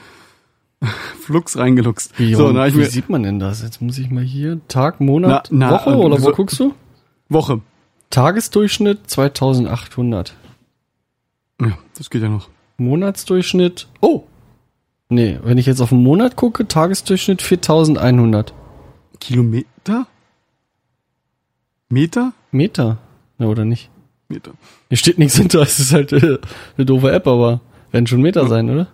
Flux reingeluchst. Wie, so, wie mir sieht man denn das? Jetzt muss ich mal hier Tag, Monat, Na, na, Woche ähm, oder wo so- guckst du? Woche. Tagesdurchschnitt 2800. Ja, das geht ja noch. Monatsdurchschnitt. Oh. Nee, wenn ich jetzt auf den Monat gucke, Tagesdurchschnitt 4100 Kilometer? Meter? Meter. Ja, oder nicht? Meter. Hier steht nichts hinter, es ist halt äh, eine doofe App, aber werden schon Meter sein, oder?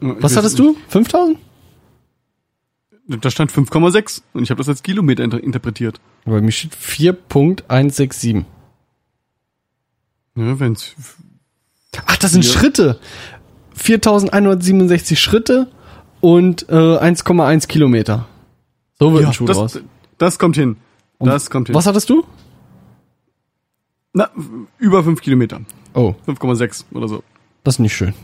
Ja, Was hattest nicht. du? 5000? Da stand 5,6 und ich habe das als Kilometer inter interpretiert. Bei mir steht 4.167. Ja, wenn's Ach, das sind Ja. Schritte. 4167 Schritte und äh, 1,1 Kilometer. So wird ja, ein Schuh draus. das, das kommt hin. Das kommt hin. Was hattest du? Na, über 5 Kilometer. Oh, 5,6 oder so. das ist nicht schön.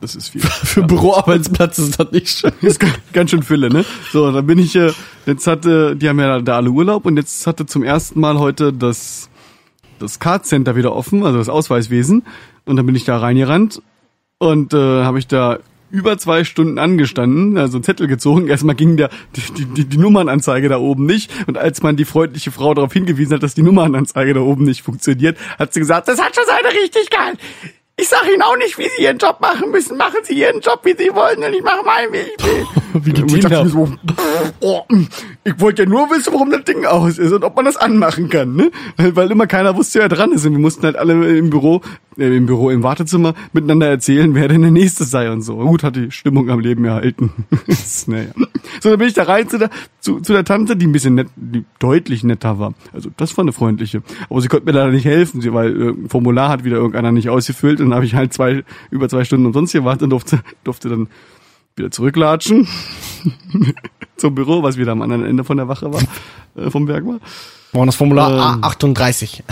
Das ist viel. Für Büroarbeitsplatz ist das nicht schön. Das ist ga- ganz schön Fülle, ne? So, dann bin ich, äh, jetzt hatte, die haben ja da alle Urlaub und jetzt hatte zum ersten Mal heute das, das Card Center wieder offen, also das Ausweiswesen. Und dann bin ich da reingerannt und äh, habe ich da über zwei Stunden angestanden, also einen Zettel gezogen. Erstmal ging der, die, die, die Nummernanzeige da oben nicht. Und als man die freundliche Frau darauf hingewiesen hat, dass die Nummernanzeige da oben nicht funktioniert, hat sie gesagt, das hat schon seine Richtigkeit. Ich sag Ihnen auch nicht, wie Sie Ihren Job machen müssen. Machen Sie Ihren Job, wie Sie wollen, und ich mache meinen, wie ich will. Wie die Kinder. mir so, oh, ich wollte ja nur wissen, warum das Ding aus ist und ob man das anmachen kann, ne? Weil, immer keiner wusste, wer dran ist. Und wir mussten halt alle im Büro, äh, im Büro, im Wartezimmer miteinander erzählen, wer denn der Nächste sei und so. Gut, hat die Stimmung am Leben erhalten. naja. So, dann bin ich da rein zu der, zu, zu der Tante, die ein bisschen nett, die deutlich netter war. Also das war eine freundliche. Aber sie konnte mir leider nicht helfen, weil äh, Formular hat wieder irgendeiner nicht ausgefüllt und dann habe ich halt zwei, über zwei Stunden umsonst gewartet und durfte, durfte dann wieder zurücklatschen zum Büro, was wieder am anderen Ende von der Wache war, äh, vom Berg war. War das Formular Ähm. A38.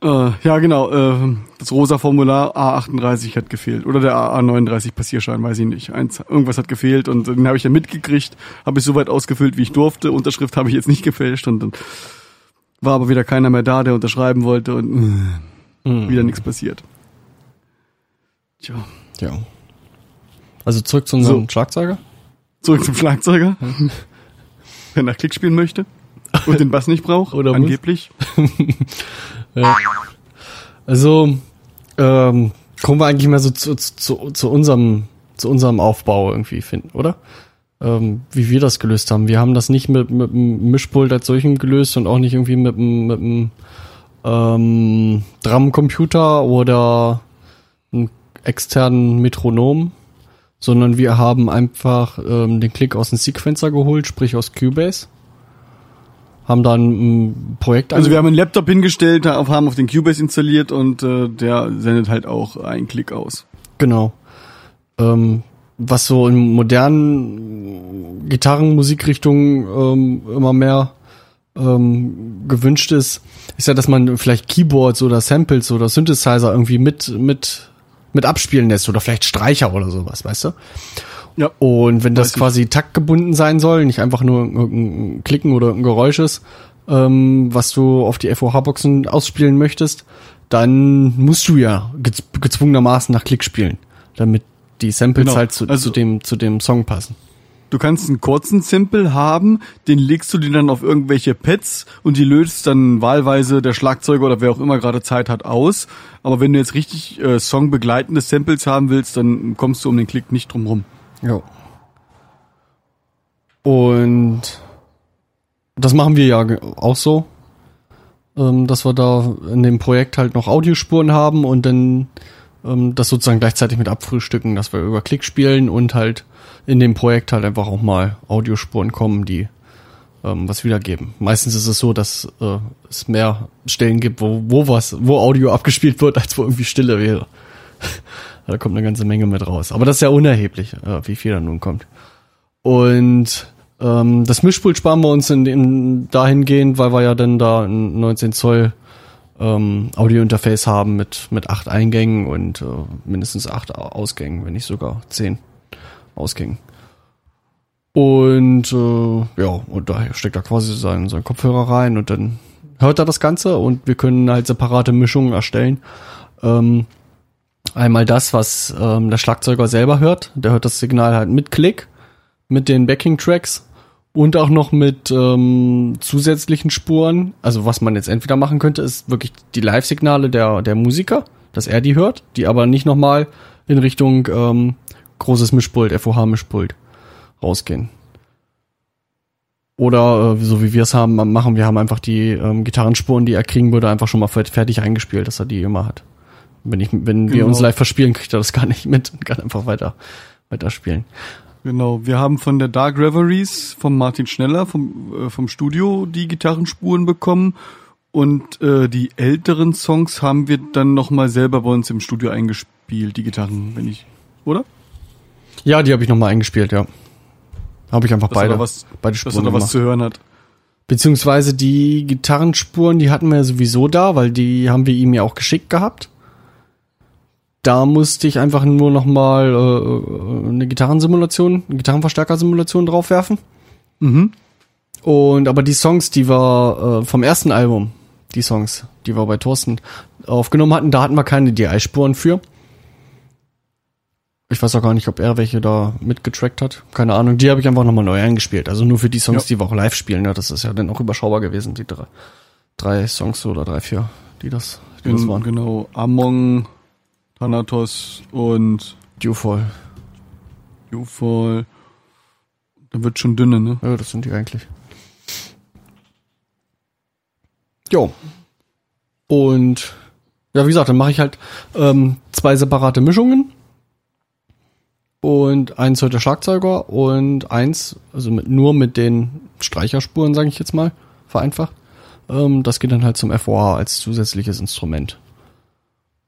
Äh, ja, genau, äh, das rosa Formular A38 hat gefehlt. Oder der A39 Passierschein, weiß ich nicht. Eins, irgendwas hat gefehlt und den habe ich ja mitgekriegt, habe ich soweit ausgefüllt, wie ich durfte. Unterschrift habe ich jetzt nicht gefälscht und dann war aber wieder keiner mehr da, der unterschreiben wollte und äh, wieder nichts passiert. Tja, Ja. Also zurück zu unserem So. Schlagzeuger. zurück zum Schlagzeuger. Wer nach Klick spielen möchte und den Bass nicht braucht, Oder angeblich. Also ähm, kommen wir eigentlich mal so zu, zu, zu unserem zu unserem Aufbau irgendwie finden, oder? Ähm, wie wir das gelöst haben. Wir haben das nicht mit, mit dem Mischpult als solchen gelöst und auch nicht irgendwie mit, dem- mit einem ähm, Drumcomputer oder einem externen Metronom, sondern wir haben einfach ähm, den Klick aus dem Sequencer geholt, sprich aus Cubase. Haben dann ein Projekt Also wir haben einen Laptop hingestellt, haben auf den Cubase installiert und äh, der sendet halt auch einen Klick aus. Genau. Ähm, was so in modernen Gitarrenmusikrichtungen ähm, immer mehr ähm, gewünscht ist, ist ja, dass man vielleicht Keyboards oder Samples oder Synthesizer irgendwie mit mit mit abspielen lässt oder vielleicht Streicher oder sowas, weißt du? Ja. Und wenn das quasi taktgebunden sein soll, nicht einfach nur ein Klicken oder ein Geräusch ist, ähm, was du auf die FOH-Boxen ausspielen möchtest, dann musst du ja gez gezwungenermaßen nach Klick spielen, damit die Samples Genau. halt zu, Also- zu dem zu dem Song passen. Du kannst einen kurzen Sample haben, den legst du dir dann auf irgendwelche Pads und die löst dann wahlweise der Schlagzeuger oder wer auch immer gerade Zeit hat aus. Aber wenn du jetzt richtig äh, songbegleitende Samples haben willst, dann kommst du um den Klick nicht drum rum. Ja. Und das machen wir ja auch so, ähm, dass wir da in dem Projekt halt noch Audiospuren haben und dann ähm, das sozusagen gleichzeitig mit abfrühstücken, dass wir über Klick spielen und halt in dem Projekt halt einfach auch mal Audiospuren kommen, die ähm, was wiedergeben. Meistens ist es so, dass äh, es mehr Stellen gibt, wo, wo was, wo Audio abgespielt wird, als wo irgendwie Stille wäre. da kommt eine ganze Menge mit raus. Aber das ist ja unerheblich, äh, wie viel da nun kommt. Und ähm, das Mischpult sparen wir uns in dem dahingehend, weil wir ja dann da ein 19 Zoll ähm, Audio-Interface haben mit, mit acht Eingängen und äh, mindestens acht Au- Ausgängen, wenn nicht sogar zehn Ausgängen. Und äh, ja, und da steckt er quasi seinen, seinen Kopfhörer rein und dann hört er das Ganze und wir können halt separate Mischungen erstellen. Ähm, einmal das, was ähm, der Schlagzeuger selber hört. Der hört das Signal halt mit Klick, mit den Backing-Tracks und auch noch mit ähm, zusätzlichen Spuren. Also was man jetzt entweder machen könnte, ist wirklich die Live-Signale der, der Musiker, dass er die hört, die aber nicht nochmal in Richtung ähm, großes Mischpult, FOH-Mischpult rausgehen. Oder äh, so wie wir es haben, machen, wir haben einfach die ähm, Gitarrenspuren, die er kriegen würde, einfach schon mal fer- fertig eingespielt, dass er die immer hat. Wenn, ich, wenn wir Genau. uns live verspielen, kriegt er das gar nicht mit und kann einfach weiter, weiter spielen. Genau, wir haben von der Dark Reveries von Martin Schneller vom, äh, vom Studio die Gitarrenspuren bekommen und äh, die älteren Songs haben wir dann nochmal selber bei uns im Studio eingespielt, die Gitarren, wenn ich, oder? Ja, die habe ich nochmal eingespielt, ja. Habe ich einfach Dass beide, was, beide dass er Spuren da was zu hören hat. Beziehungsweise die Gitarrenspuren, die hatten wir sowieso da, weil die haben wir ihm ja auch geschickt gehabt. Da musste ich einfach nur noch mal äh, eine Gitarrensimulation, eine Gitarrenverstärkersimulation draufwerfen. Mhm. Und aber die Songs, die wir äh, vom ersten Album, die Songs, die wir bei Thorsten aufgenommen hatten, da hatten wir keine DI-Spuren für. Ich weiß auch gar nicht, ob er welche da mitgetrackt hat. Keine Ahnung. Die habe ich einfach nochmal neu eingespielt. Also nur für die Songs, Ja. die wir auch live spielen. Ja, das ist ja dann auch überschaubar gewesen, die drei, drei Songs oder drei, vier, die das, die das Gen- waren. Genau, Among, Thanatos und Dewfall. Ufall. Da wird schon dünne, ne? Ja, das sind die eigentlich. Jo. Und ja, wie gesagt, dann mache ich halt ähm, zwei separate Mischungen. Und eins hört der Schlagzeuger und eins, also mit, nur mit den Streicherspuren, sage ich jetzt mal, vereinfacht. Ähm, das geht dann halt zum FOH als zusätzliches Instrument.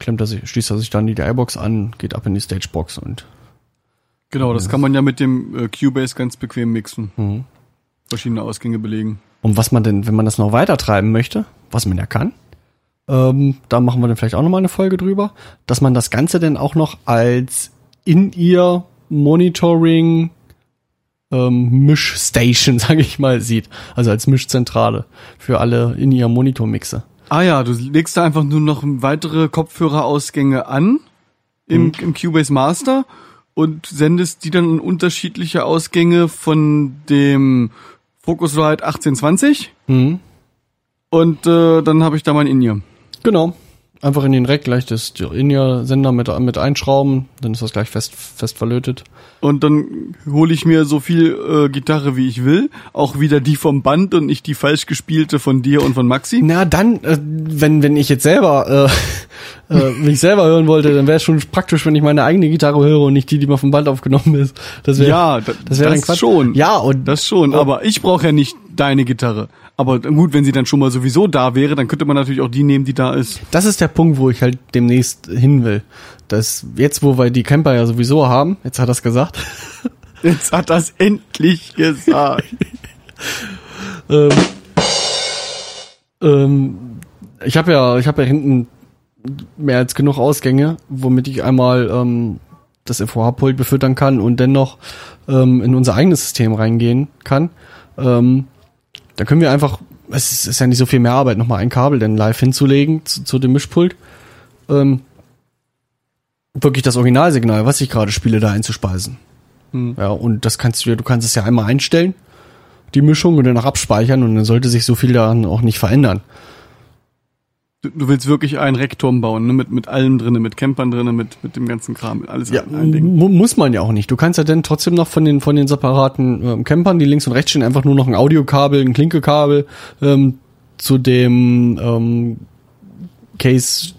Klemmt er sich, schließt er sich dann die DI-Box an, geht ab in die Stagebox und Genau, das kann man ja mit dem äh, Cubase ganz bequem mixen. Mhm. Verschiedene Ausgänge belegen. Und was man denn, wenn man das noch weiter treiben möchte, was man ja kann, ähm, da machen wir dann vielleicht auch nochmal eine Folge drüber, dass man das Ganze dann auch noch als in-ear Monitoring ähm, Mischstation, sage ich mal, sieht. Also als Mischzentrale für alle in-ear Monitor-Mixe. Ah ja, du legst da einfach nur noch weitere Kopfhörerausgänge an im, im Cubase Master und sendest die dann in unterschiedliche Ausgänge von dem Focusrite 1820 Mhm. und äh, dann habe ich da mein In-Ear. Genau. Einfach in den Rack gleich das In-ear-Sender mit, mit einschrauben, dann ist das gleich fest, fest verlötet. Und dann hole ich mir so viel äh, Gitarre wie ich will, auch wieder die vom Band und nicht die falsch gespielte von dir und von Maxi. Na dann, äh, wenn wenn ich jetzt selber, äh, äh, wenn ich selber hören wollte, dann wäre es schon praktisch, wenn ich meine eigene Gitarre höre und nicht die, die mal vom Band aufgenommen ist. Das wär, Ja, da- das wäre das dann Quatsch. schon. Ja und Das schon, aber ich brauche ja nicht deine Gitarre. Aber gut, wenn sie dann schon mal sowieso da wäre, dann könnte man natürlich auch die nehmen, die da ist. das ist der Punkt, wo ich halt demnächst hin will. Das jetzt, wo wir die Camper ja sowieso haben, jetzt hat er's gesagt. Jetzt hat das endlich gesagt. ähm, ähm, ich habe ja, ich habe ja hinten mehr als genug Ausgänge, womit ich einmal ähm, das FOH-Pult befüttern kann und dennoch ähm, in unser eigenes System reingehen kann. Ähm, dann können wir einfach, es ist, ja nicht so viel mehr Arbeit, nochmal ein Kabel denn live hinzulegen zu, zu dem Mischpult. Ähm, wirklich das Originalsignal, was ich gerade spiele, da einzuspeisen. Hm. Ja, und das kannst du, du kannst es ja einmal einstellen, die Mischung und danach abspeichern und dann sollte sich so viel daran auch nicht verändern. Du, du willst wirklich einen Rekturm bauen, ne? mit, mit allem drinne, mit Campern drinne, mit, mit dem ganzen Kram, alles Ja, ein, ein muss man ja auch nicht. Du kannst ja dann trotzdem noch von den von den separaten ähm, Campern, die links und rechts stehen, einfach nur noch ein Audiokabel, ein Klinkekabel ähm, zu dem ähm, Case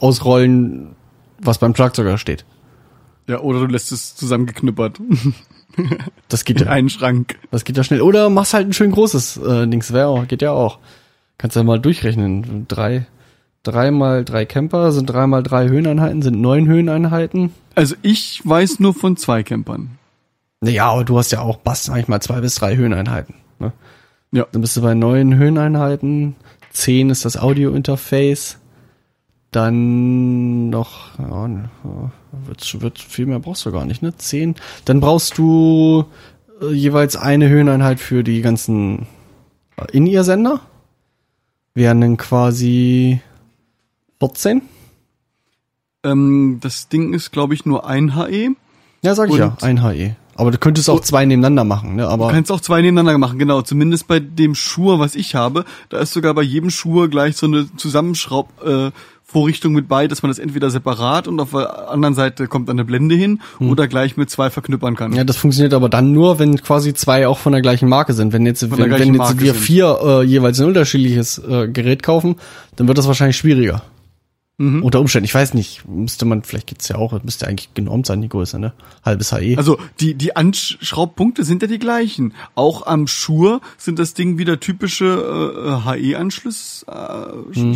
ausrollen, was beim Schlagzeuger steht. Ja, oder du lässt es zusammengeknüppert. Das geht In ja, einen Schrank. das geht ja schnell. Oder machst halt ein schön großes äh, Dings, wäre auch, geht ja auch. Kannst ja mal durchrechnen. Drei, drei mal drei Camper sind drei mal drei Höheneinheiten, sind neun Höheneinheiten. Also ich weiß nur von zwei Campern. Naja, aber du hast ja auch Bass, sag ich mal, zwei bis drei Höheneinheiten. Ne? Ja. Dann bist du bei neun Höheneinheiten. Zehn ist das Audio-Interface. Dann noch, ja, ja, wird, wird viel mehr brauchst du gar nicht, ne? Zehn. Dann brauchst du äh, jeweils eine Höheneinheit für die ganzen äh, In-Ear-Sender. Wären dann quasi 14. Ähm, das Ding ist, glaube ich, nur ein HE. Ja, sag ich Und- ja, ein HE. Aber du könntest auch zwei nebeneinander machen, ne? Aber Du kannst auch zwei nebeneinander machen, genau. Zumindest bei dem Schur, was ich habe, da ist sogar bei jedem Schur gleich so eine Zusammenschraub äh, Vorrichtung mit bei, dass man das entweder separat und auf der anderen Seite kommt dann eine Blende hin oder gleich mit zwei verknüppern kann. Hm. Ja, das funktioniert aber dann nur, wenn quasi zwei auch von der gleichen Marke sind. Wenn jetzt, wenn, wenn jetzt Marke wir sind. vier äh, jeweils ein unterschiedliches äh, Gerät kaufen, dann wird das wahrscheinlich schwieriger. Mhm. Unter Umständen, ich weiß nicht, müsste man, vielleicht gibt's ja auch, müsste eigentlich genormt sein, die Größe, ne? Halbes HE. Also die, die Anschraubpunkte sind ja die gleichen. Auch am Schur sind das Ding wieder typische äh, HE-Anschluss, äh, Mhm.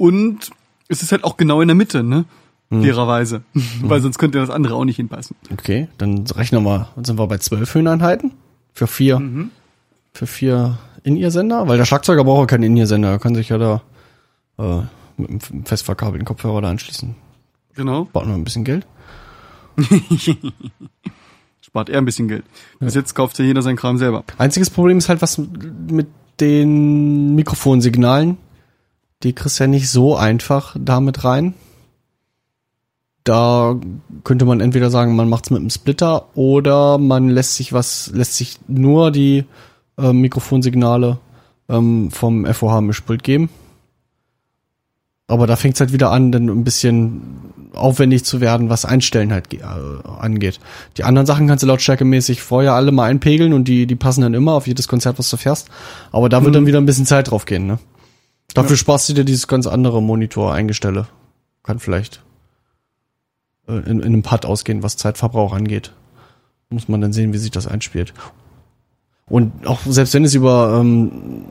Und es ist halt auch genau in der Mitte, ne? Mhm. Fairerweise. Weil sonst könnte das andere auch nicht hinpassen. Okay, dann rechnen wir, dann sind wir bei zwölf Höheneinheiten für vier, Mhm. für vier In-Ear-Sender, weil der Schlagzeuger braucht ja keinen In-Ear-Sender, er kann sich ja da äh, mit einem fest verkabelten Kopfhörer da anschließen. Genau. Braucht noch ein bisschen Geld. Spart er ein bisschen Geld. Bis jetzt kauft ja jeder sein Kram selber. Einziges Problem ist halt was mit den Mikrofonsignalen. Die kriegst du ja nicht so einfach damit rein. da könnte man entweder sagen, man macht's mit einem Splitter oder man lässt sich was, lässt sich nur die äh, Mikrofonsignale ähm, vom FOH-Mischpult geben. Aber da fängt's halt wieder an, dann ein bisschen aufwendig zu werden, was Einstellen halt äh, angeht. Die anderen Sachen kannst du lautstärkemäßig vorher alle mal einpegeln und die, die passen dann immer auf jedes Konzert, was du fährst. Aber da wird dann wieder ein bisschen Zeit drauf gehen, ne? Dafür sparst du dir dieses ganz andere Monitor-Eingestelle. Kann vielleicht äh, in, in einem Pad ausgehen, was Zeitverbrauch angeht. Muss man dann sehen, wie sich das einspielt. Und auch selbst wenn es über ähm,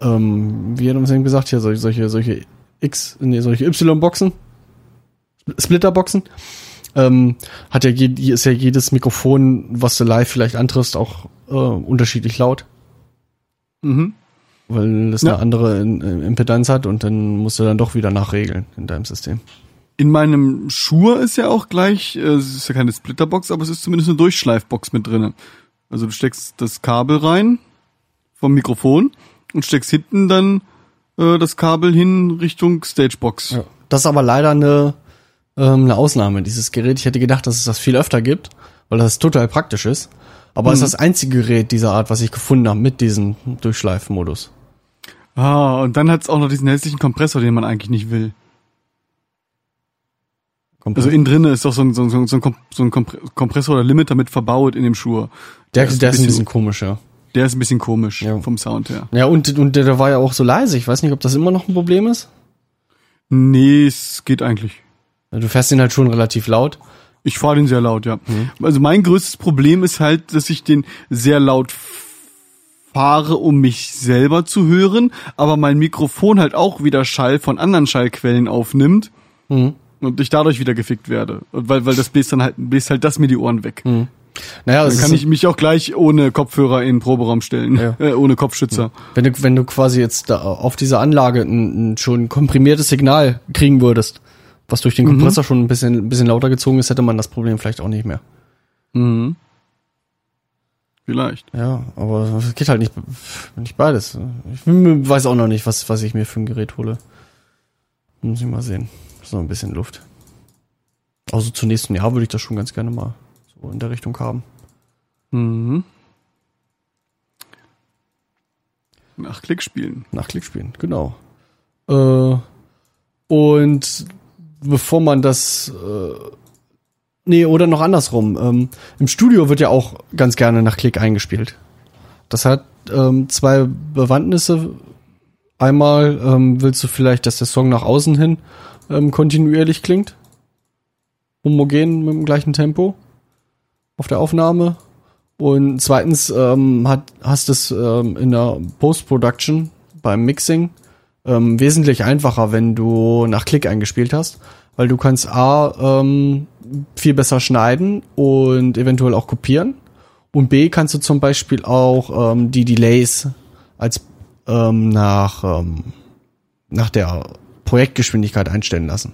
ähm, wie hat man es denn gesagt hier, solche, solche, solche X, nee, solche Y-Boxen, Splitter-Boxen, ähm, hat ja je, ist ja jedes Mikrofon, was du live vielleicht antriffst, auch äh, unterschiedlich laut, Mhm. Weil es Ja. eine andere äh, Impedanz hat und dann musst du dann doch wieder nachregeln in deinem System. In meinem Schuhe ist ja auch gleich, äh, es ist ja keine Splitterbox, aber es ist zumindest eine Durchschleifbox mit drinne. Also du steckst das Kabel rein vom Mikrofon und steckst hinten dann äh, das Kabel hin Richtung Stagebox. Ja. Das ist aber leider eine, ähm, eine Ausnahme, dieses Gerät. Ich hätte gedacht, dass es das viel öfter gibt, weil das total praktisch ist. Aber es ist das einzige Gerät dieser Art, was ich gefunden habe mit diesem Durchschleifmodus. Ah, und dann hat's auch noch diesen hässlichen Kompressor, den man eigentlich nicht will. Komplett. Also innen drinne ist doch so ein, so ein, so ein, so ein Kompre- Kompressor oder Limiter mit verbaut in dem Schuh. der, der ist ein bisschen komisch, ja. Der ist ein bisschen komisch Ja. vom Sound her. Ja, und, und der, der war ja auch so leise. Ich weiß nicht, ob das immer noch ein Problem ist. Nee, es geht eigentlich. Du fährst ihn halt schon relativ laut. Ich fahre den sehr laut, ja. Also mein größtes Problem ist halt, dass ich den sehr laut fahre, um mich selber zu hören, aber mein Mikrofon halt auch wieder Schall von anderen Schallquellen aufnimmt Mhm. und ich dadurch wieder gefickt werde. Weil, weil das bläst dann halt, bläst halt das mir die Ohren weg. Naja, Dann kann ich mich auch gleich ohne Kopfhörer in den Proberaum stellen, Ja. äh, ohne Kopfschützer. wenn du, wenn du quasi jetzt da auf dieser Anlage ein, ein schon komprimiertes Signal kriegen würdest, was durch den Kompressor schon ein bisschen, ein bisschen lauter gezogen ist, hätte man das Problem vielleicht auch nicht mehr. Mhm. Vielleicht. Ja, aber es geht halt nicht, nicht beides. Ich weiß auch noch nicht, was, was ich mir für ein Gerät hole. Muss ich mal sehen. So ein bisschen Luft. Also zum nächsten Jahr würde ich das schon ganz gerne mal so in der Richtung haben. Mhm. Nach Klick spielen. Nach Klick spielen, genau. Äh, und bevor man das, äh, nee, oder noch andersrum. Ähm, Im Studio wird ja auch ganz gerne nach Klick eingespielt. Das hat ähm, zwei Bewandtnisse. Einmal ähm, willst du vielleicht, dass der Song nach außen hin ähm, kontinuierlich klingt. Homogen mit dem gleichen Tempo auf der Aufnahme. Und zweitens ähm, hat, hast es ähm, in der Post-Production beim Mixing wesentlich einfacher, wenn du nach Klick eingespielt hast, weil du kannst A ähm, viel besser schneiden und eventuell auch kopieren und B kannst du zum Beispiel auch ähm, die Delays als ähm, nach ähm, nach der Projektgeschwindigkeit einstellen lassen.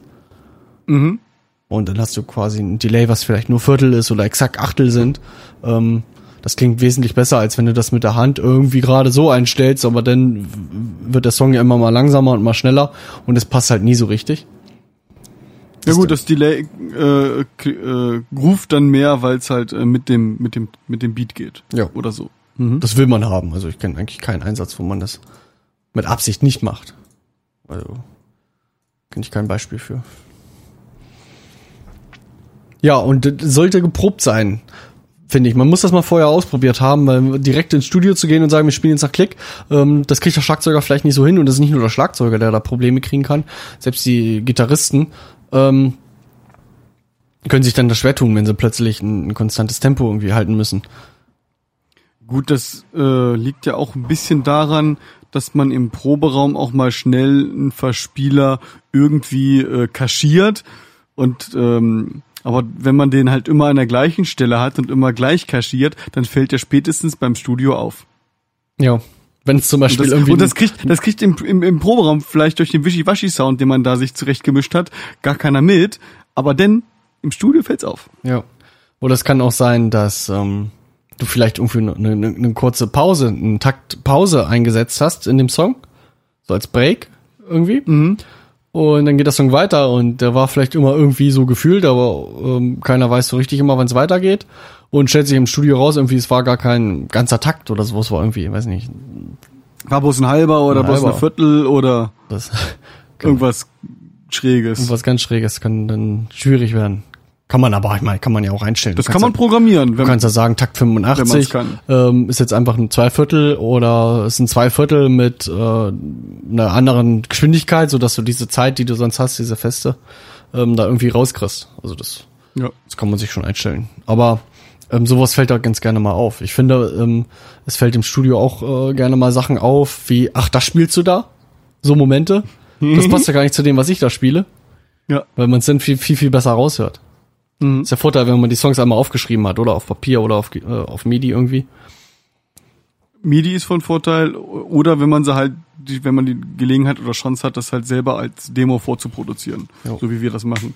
Mhm. Und dann hast du quasi ein Delay, was vielleicht nur Viertel ist oder exakt Achtel sind. Ähm, das klingt wesentlich besser, als wenn du das mit der Hand irgendwie gerade so einstellst, aber dann wird der Song ja immer mal langsamer und mal schneller und es passt halt nie so richtig. Ja gut, das Delay äh, äh, ruft dann mehr, weil es halt äh, mit dem mit dem mit dem Beat geht. Ja. Oder so. Mhm. Das will man haben. Also ich kenne eigentlich keinen Einsatz, wo man das mit Absicht nicht macht. Also kenne ich kein Beispiel für. Ja, und das sollte geprobt sein, finde ich. Man muss das mal vorher ausprobiert haben, weil direkt ins Studio zu gehen und sagen, wir spielen jetzt nach Klick, ähm, das kriegt der Schlagzeuger vielleicht nicht so hin und das ist nicht nur der Schlagzeuger, der da Probleme kriegen kann. Selbst die Gitarristen ähm, können sich dann das schwer tun, wenn sie plötzlich ein, ein konstantes Tempo irgendwie halten müssen. Gut, das äh, liegt ja auch ein bisschen daran, dass man im Proberaum auch mal schnell einen Verspieler irgendwie äh, kaschiert und ähm, aber wenn man den halt immer an der gleichen Stelle hat und immer gleich kaschiert, dann fällt der spätestens beim Studio auf. Ja. Wenn es zum Und Beispiel das, irgendwie. und das kriegt, das kriegt im, im, im Proberaum vielleicht durch den Wischiwaschi-Sound, den man da sich zurechtgemischt hat, gar keiner mit. Aber denn im Studio fällt's auf. ja. Oder es kann auch sein, dass ähm, du vielleicht irgendwie eine, eine, eine kurze Pause, einen Takt Pause eingesetzt hast in dem Song. So als Break irgendwie. Mhm. Und dann geht das Song weiter und der war vielleicht immer irgendwie so gefühlt, aber ähm, keiner weiß so richtig immer, wann es weitergeht. Und stellt sich im Studio raus, irgendwie, es war gar kein ganzer Takt oder so, es war irgendwie, weiß nicht, War bloß ein halber oder Ein bloß halber. ein Viertel oder das irgendwas Schräges. was ganz Schräges kann dann schwierig werden. Kann man aber, ich meine, kann man ja auch einstellen. das kann man kannst programmieren, Du wenn kannst ja sagen, Takt Wenn man's 85 kann. ähm, ist jetzt einfach ein Zweiviertel oder es sind Zweiviertel mit äh, einer anderen Geschwindigkeit, so dass du diese Zeit, die du sonst hast, diese feste, ähm, da irgendwie rauskriegst. Also das, ja. das kann man sich schon einstellen. Aber ähm, sowas fällt da ganz gerne mal auf. Ich finde, ähm, es fällt im Studio auch äh, gerne mal Sachen auf, wie, ach, das spielst du da? So Momente. Das passt ja gar nicht zu dem, was ich da spiele, Ja. weil man es dann viel, viel, viel besser raushört. Mhm. ist der Vorteil, wenn man die Songs einmal aufgeschrieben hat oder auf Papier oder auf, äh, auf MIDI irgendwie. MIDI ist von Vorteil oder wenn man sie halt, die, wenn man die Gelegenheit oder Chance hat, das halt selber als Demo vorzuproduzieren, Ja. so wie wir das machen.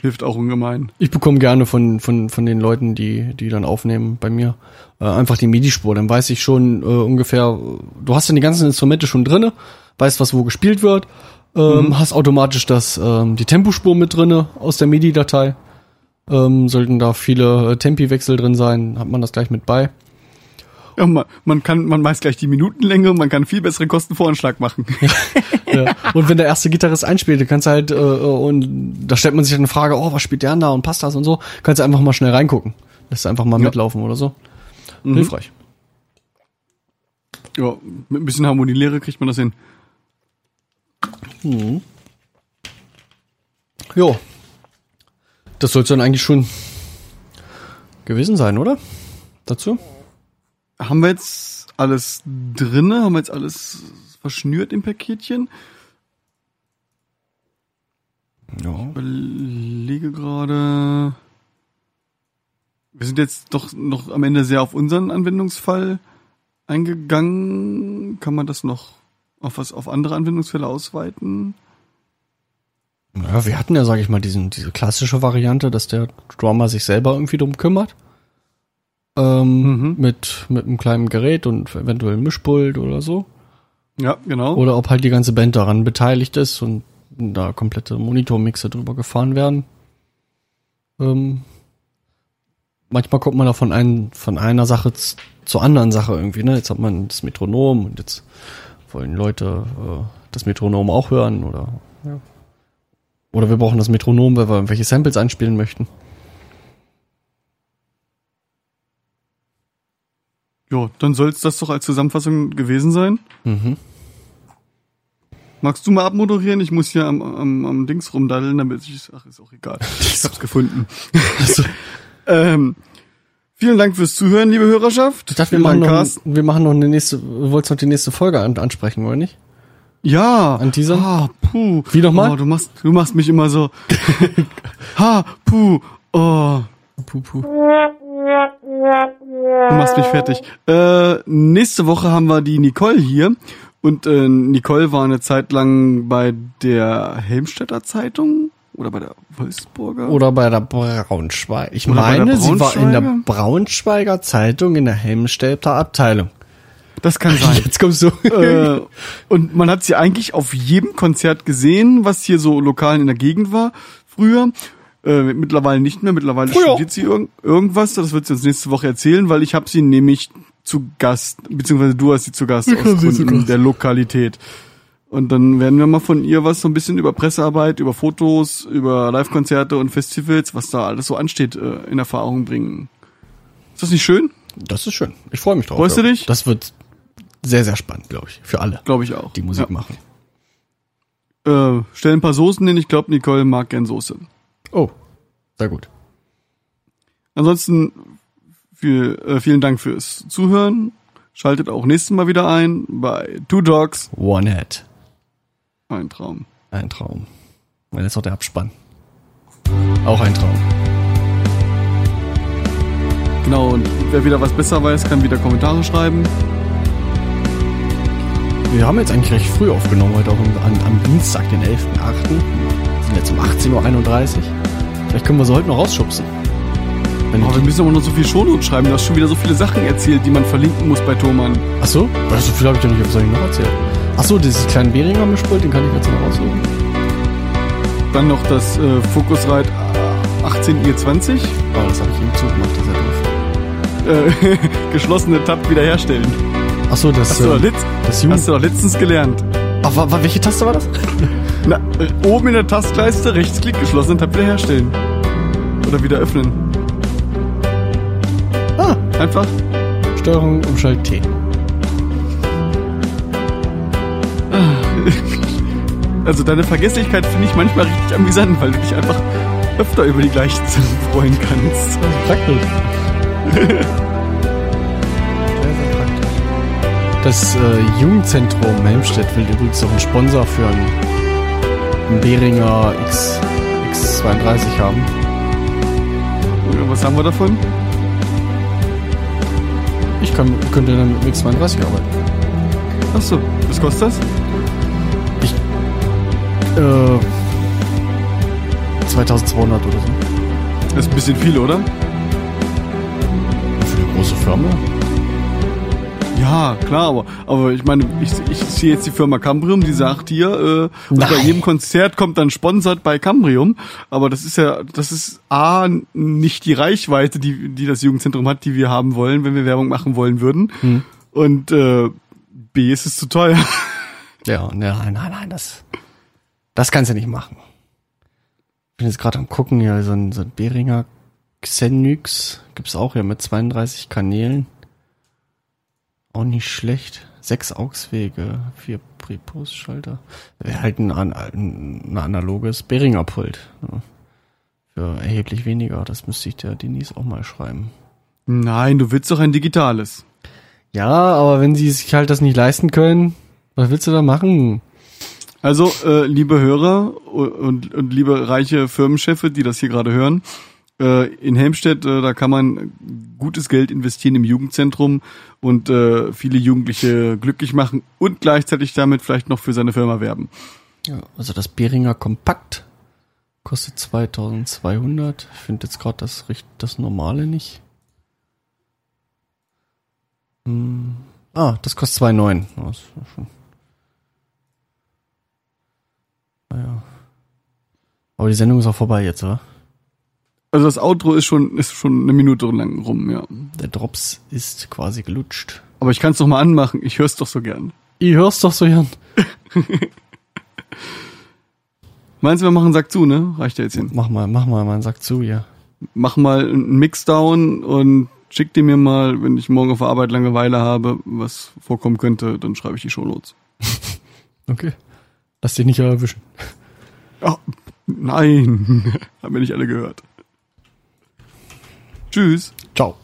Hilft auch ungemein. Ich bekomme gerne von, von, von den Leuten, die, die dann aufnehmen bei mir, äh, einfach die MIDI-Spur. Dann weiß ich schon äh, ungefähr, äh, du hast dann die ganzen Instrumente schon drinne, weißt, was wo gespielt wird, ähm, hast automatisch das, ähm, die Tempospur mit drinne aus der MIDI-Datei. Ähm, sollten da viele äh, Tempi-Wechsel drin sein, hat man das gleich mit bei. Ja, man, man kann, man weiß gleich die Minutenlänge, man kann viel besseren Kostenvoranschlag machen. Ja. Und wenn der erste Gitarrist einspielt, dann kannst du halt, äh, und da stellt man sich dann eine Frage, oh, was spielt der denn da und passt das und so, kannst du einfach mal schnell reingucken. Lässt einfach mal Ja. mitlaufen oder so. Hilfreich. ja, mit ein bisschen Harmonielehre kriegt man das hin. Jo. Das sollte dann eigentlich schon gewesen sein, oder? Dazu? Haben wir jetzt alles drinne? Haben wir jetzt alles verschnürt im Paketchen? Ja. Überlege gerade. Wir sind jetzt doch noch am Ende sehr auf unseren Anwendungsfall eingegangen. Kann man das noch auf was auf andere Anwendungsfälle ausweiten? Ja, wir hatten ja, sag ich mal, diesen, diese klassische Variante, dass der Drummer sich selber irgendwie drum kümmert. Ähm, Mhm. mit, mit einem kleinen Gerät und eventuell ein Mischpult oder so. Ja, genau. Oder ob halt die ganze Band daran beteiligt ist und da komplette Monitormixe drüber gefahren werden. Ähm, manchmal kommt man da von, ein, von einer Sache zur anderen Sache irgendwie. Ne? Jetzt hat man das Metronom und jetzt wollen Leute äh, das Metronom auch hören oder ja. oder wir brauchen das Metronom, weil wir irgendwelche Samples einspielen möchten. Ja, dann soll es das doch als Zusammenfassung gewesen sein. Mhm. Magst du mal abmoderieren? Ich muss hier am, am, am Dings rumdaddeln, damit ich. Ach, ist auch egal. Ich hab's gefunden. ähm, vielen Dank fürs Zuhören, liebe Hörerschaft. Ich dachte, wir machen, noch, wir machen noch eine nächste, du wolltest noch die nächste Folge an, ansprechen, oder nicht? Ja. Anteasern? Ah, puh. Wie nochmal? Oh, du machst, du machst mich immer so. ha, puh. Oh. Puh, puh. Du machst mich fertig. Äh, nächste Woche haben wir die Nicole hier. Und äh, Nicole war eine Zeit lang bei der Helmstädter Zeitung oder bei der Wolfsburger. Oder bei der Braunschweig. Ich Oder meine, sie war in der Braunschweiger? Braunschweiger Zeitung in der Helmstädter Abteilung. Das kann sein. Jetzt kommst du. äh, und man hat sie eigentlich auf jedem Konzert gesehen, was hier so lokal in der Gegend war früher. Äh, mittlerweile nicht mehr. Mittlerweile Früher. studiert sie irg irgendwas. Das wird sie uns nächste Woche erzählen, weil ich habe sie nämlich zu Gast, beziehungsweise du hast sie zu Gast aus sie zu Gründen Gast. der Lokalität. Und dann werden wir mal von ihr was so ein bisschen über Pressearbeit, über Fotos, über Live-Konzerte und Festivals, was da alles so ansteht, äh, in Erfahrung bringen. Ist das nicht schön? Das ist schön. Ich freue mich drauf. Freust du dich? Das wird sehr, sehr spannend, glaube ich. Für alle, Glaube ich auch. die Musik ja. machen. Äh, stell ein paar Soßen hin. Ich glaube, Nicole mag gern Soße. Oh, sehr gut. Ansonsten viel, äh, vielen Dank fürs Zuhören. Schaltet auch nächstes Mal wieder ein bei Two Dogs. One Head. Ein Traum. Ein Traum. Und jetzt noch der Abspann. Auch ein Traum. Genau, und wer wieder was besser weiß, kann wieder Kommentare schreiben. Wir haben jetzt eigentlich recht früh aufgenommen, heute auch am, am Dienstag, den 11.8. Sind jetzt um 18.31 Uhr. Vielleicht können wir sie heute noch rausschubsen. Aber wir müssen aber noch so viel Shownotes schreiben. Du hast schon wieder so viele Sachen erzählt, die man verlinken muss bei Thomann. Ach so? Ja, so viel habe ich ja nicht, was soll ich noch erzählen? Ach so, dieses kleine Beringer Mischpult, den kann ich jetzt noch raussuchen. Dann noch das äh, Focusrite 18i20. Oh, das habe ich im Zug gemacht, das ist ja doof. Äh, geschlossene Tab wiederherstellen. Achso, das, Hast du, doch äh, letzt, das Jugend... hast du doch letztens gelernt. Ach, wa, wa, welche Taste war das? Na, äh, oben in der Tastleiste rechtsklick, geschlossene Tab wiederherstellen. Oder wieder öffnen. Ah, Einfach. Steuerung, Umschalt T. Also deine Vergesslichkeit finde ich manchmal richtig amüsant, weil du dich einfach öfter über die gleichen Sachen freuen kannst. Praktisch. sehr, sehr praktisch. Das äh, Jugendzentrum Helmstedt will übrigens auch einen Sponsor für einen, einen Behringer X, X32 haben. Ja, Was haben wir davon? Ich kann, könnte dann mit dem X32 arbeiten. Achso, was kostet das? Ich, äh, 2200 oder so. Das ist ein bisschen viel, oder? Für eine große Firma? Ja, klar, aber, aber ich meine, ich, ich sehe jetzt die Firma Cambrium, die sagt hier, äh, bei jedem Konzert kommt dann sponsert bei Cambrium. Aber das ist ja, das ist A, nicht die Reichweite, die, die das Jugendzentrum hat, die wir haben wollen, wenn wir Werbung machen wollen würden. Hm. Und äh, B, ist es zu teuer. Ja, nein, nein, nein, das, das kannst du nicht machen. Ich bin jetzt gerade am gucken, hier, so ein, so ein Behringer Xenix gibt's auch hier mit 32 Kanälen. Auch nicht schlecht. Sechs Augswege, vier Prepos-Schalter. Wäre halt ein, ein, ein analoges Behringer-Pult. Ja. Für erheblich weniger. Das müsste ich der Denise auch mal schreiben. Nein, du willst doch ein digitales. Ja, aber wenn sie sich halt das nicht leisten können, was willst du da machen? Also, äh, liebe Hörer und, und liebe reiche Firmenchefe, die das hier gerade hören, in Helmstedt, äh, da kann man gutes Geld investieren im Jugendzentrum und äh, viele Jugendliche glücklich machen und gleichzeitig damit vielleicht noch für seine Firma werben. Ja, also das Behringer Kompakt kostet 2200. Ich finde jetzt gerade das, das normale nicht. Hm. Ah, das kostet 2,9. Ja, das ist ja schon. Naja. Aber die Sendung ist auch vorbei jetzt, oder? Also das Outro ist schon ist schon eine Minute lang rum, ja. Der Drops ist quasi gelutscht. Aber ich kann es noch mal anmachen. Ich hör's doch so gern. Ich hör's doch so, Jan. Meinst du, wir machen einen Sack zu, ne? Reicht ja jetzt hin. Mach mal, mach mal meinen Sack zu, ja. Mach mal einen Mixdown und schick dir mir mal, wenn ich morgen auf der Arbeit Langeweile habe, was vorkommen könnte, dann schreibe ich die Shownotes. Okay. Lass dich nicht erwischen. Oh, nein, haben wir nicht alle gehört. Tschüss. Ciao.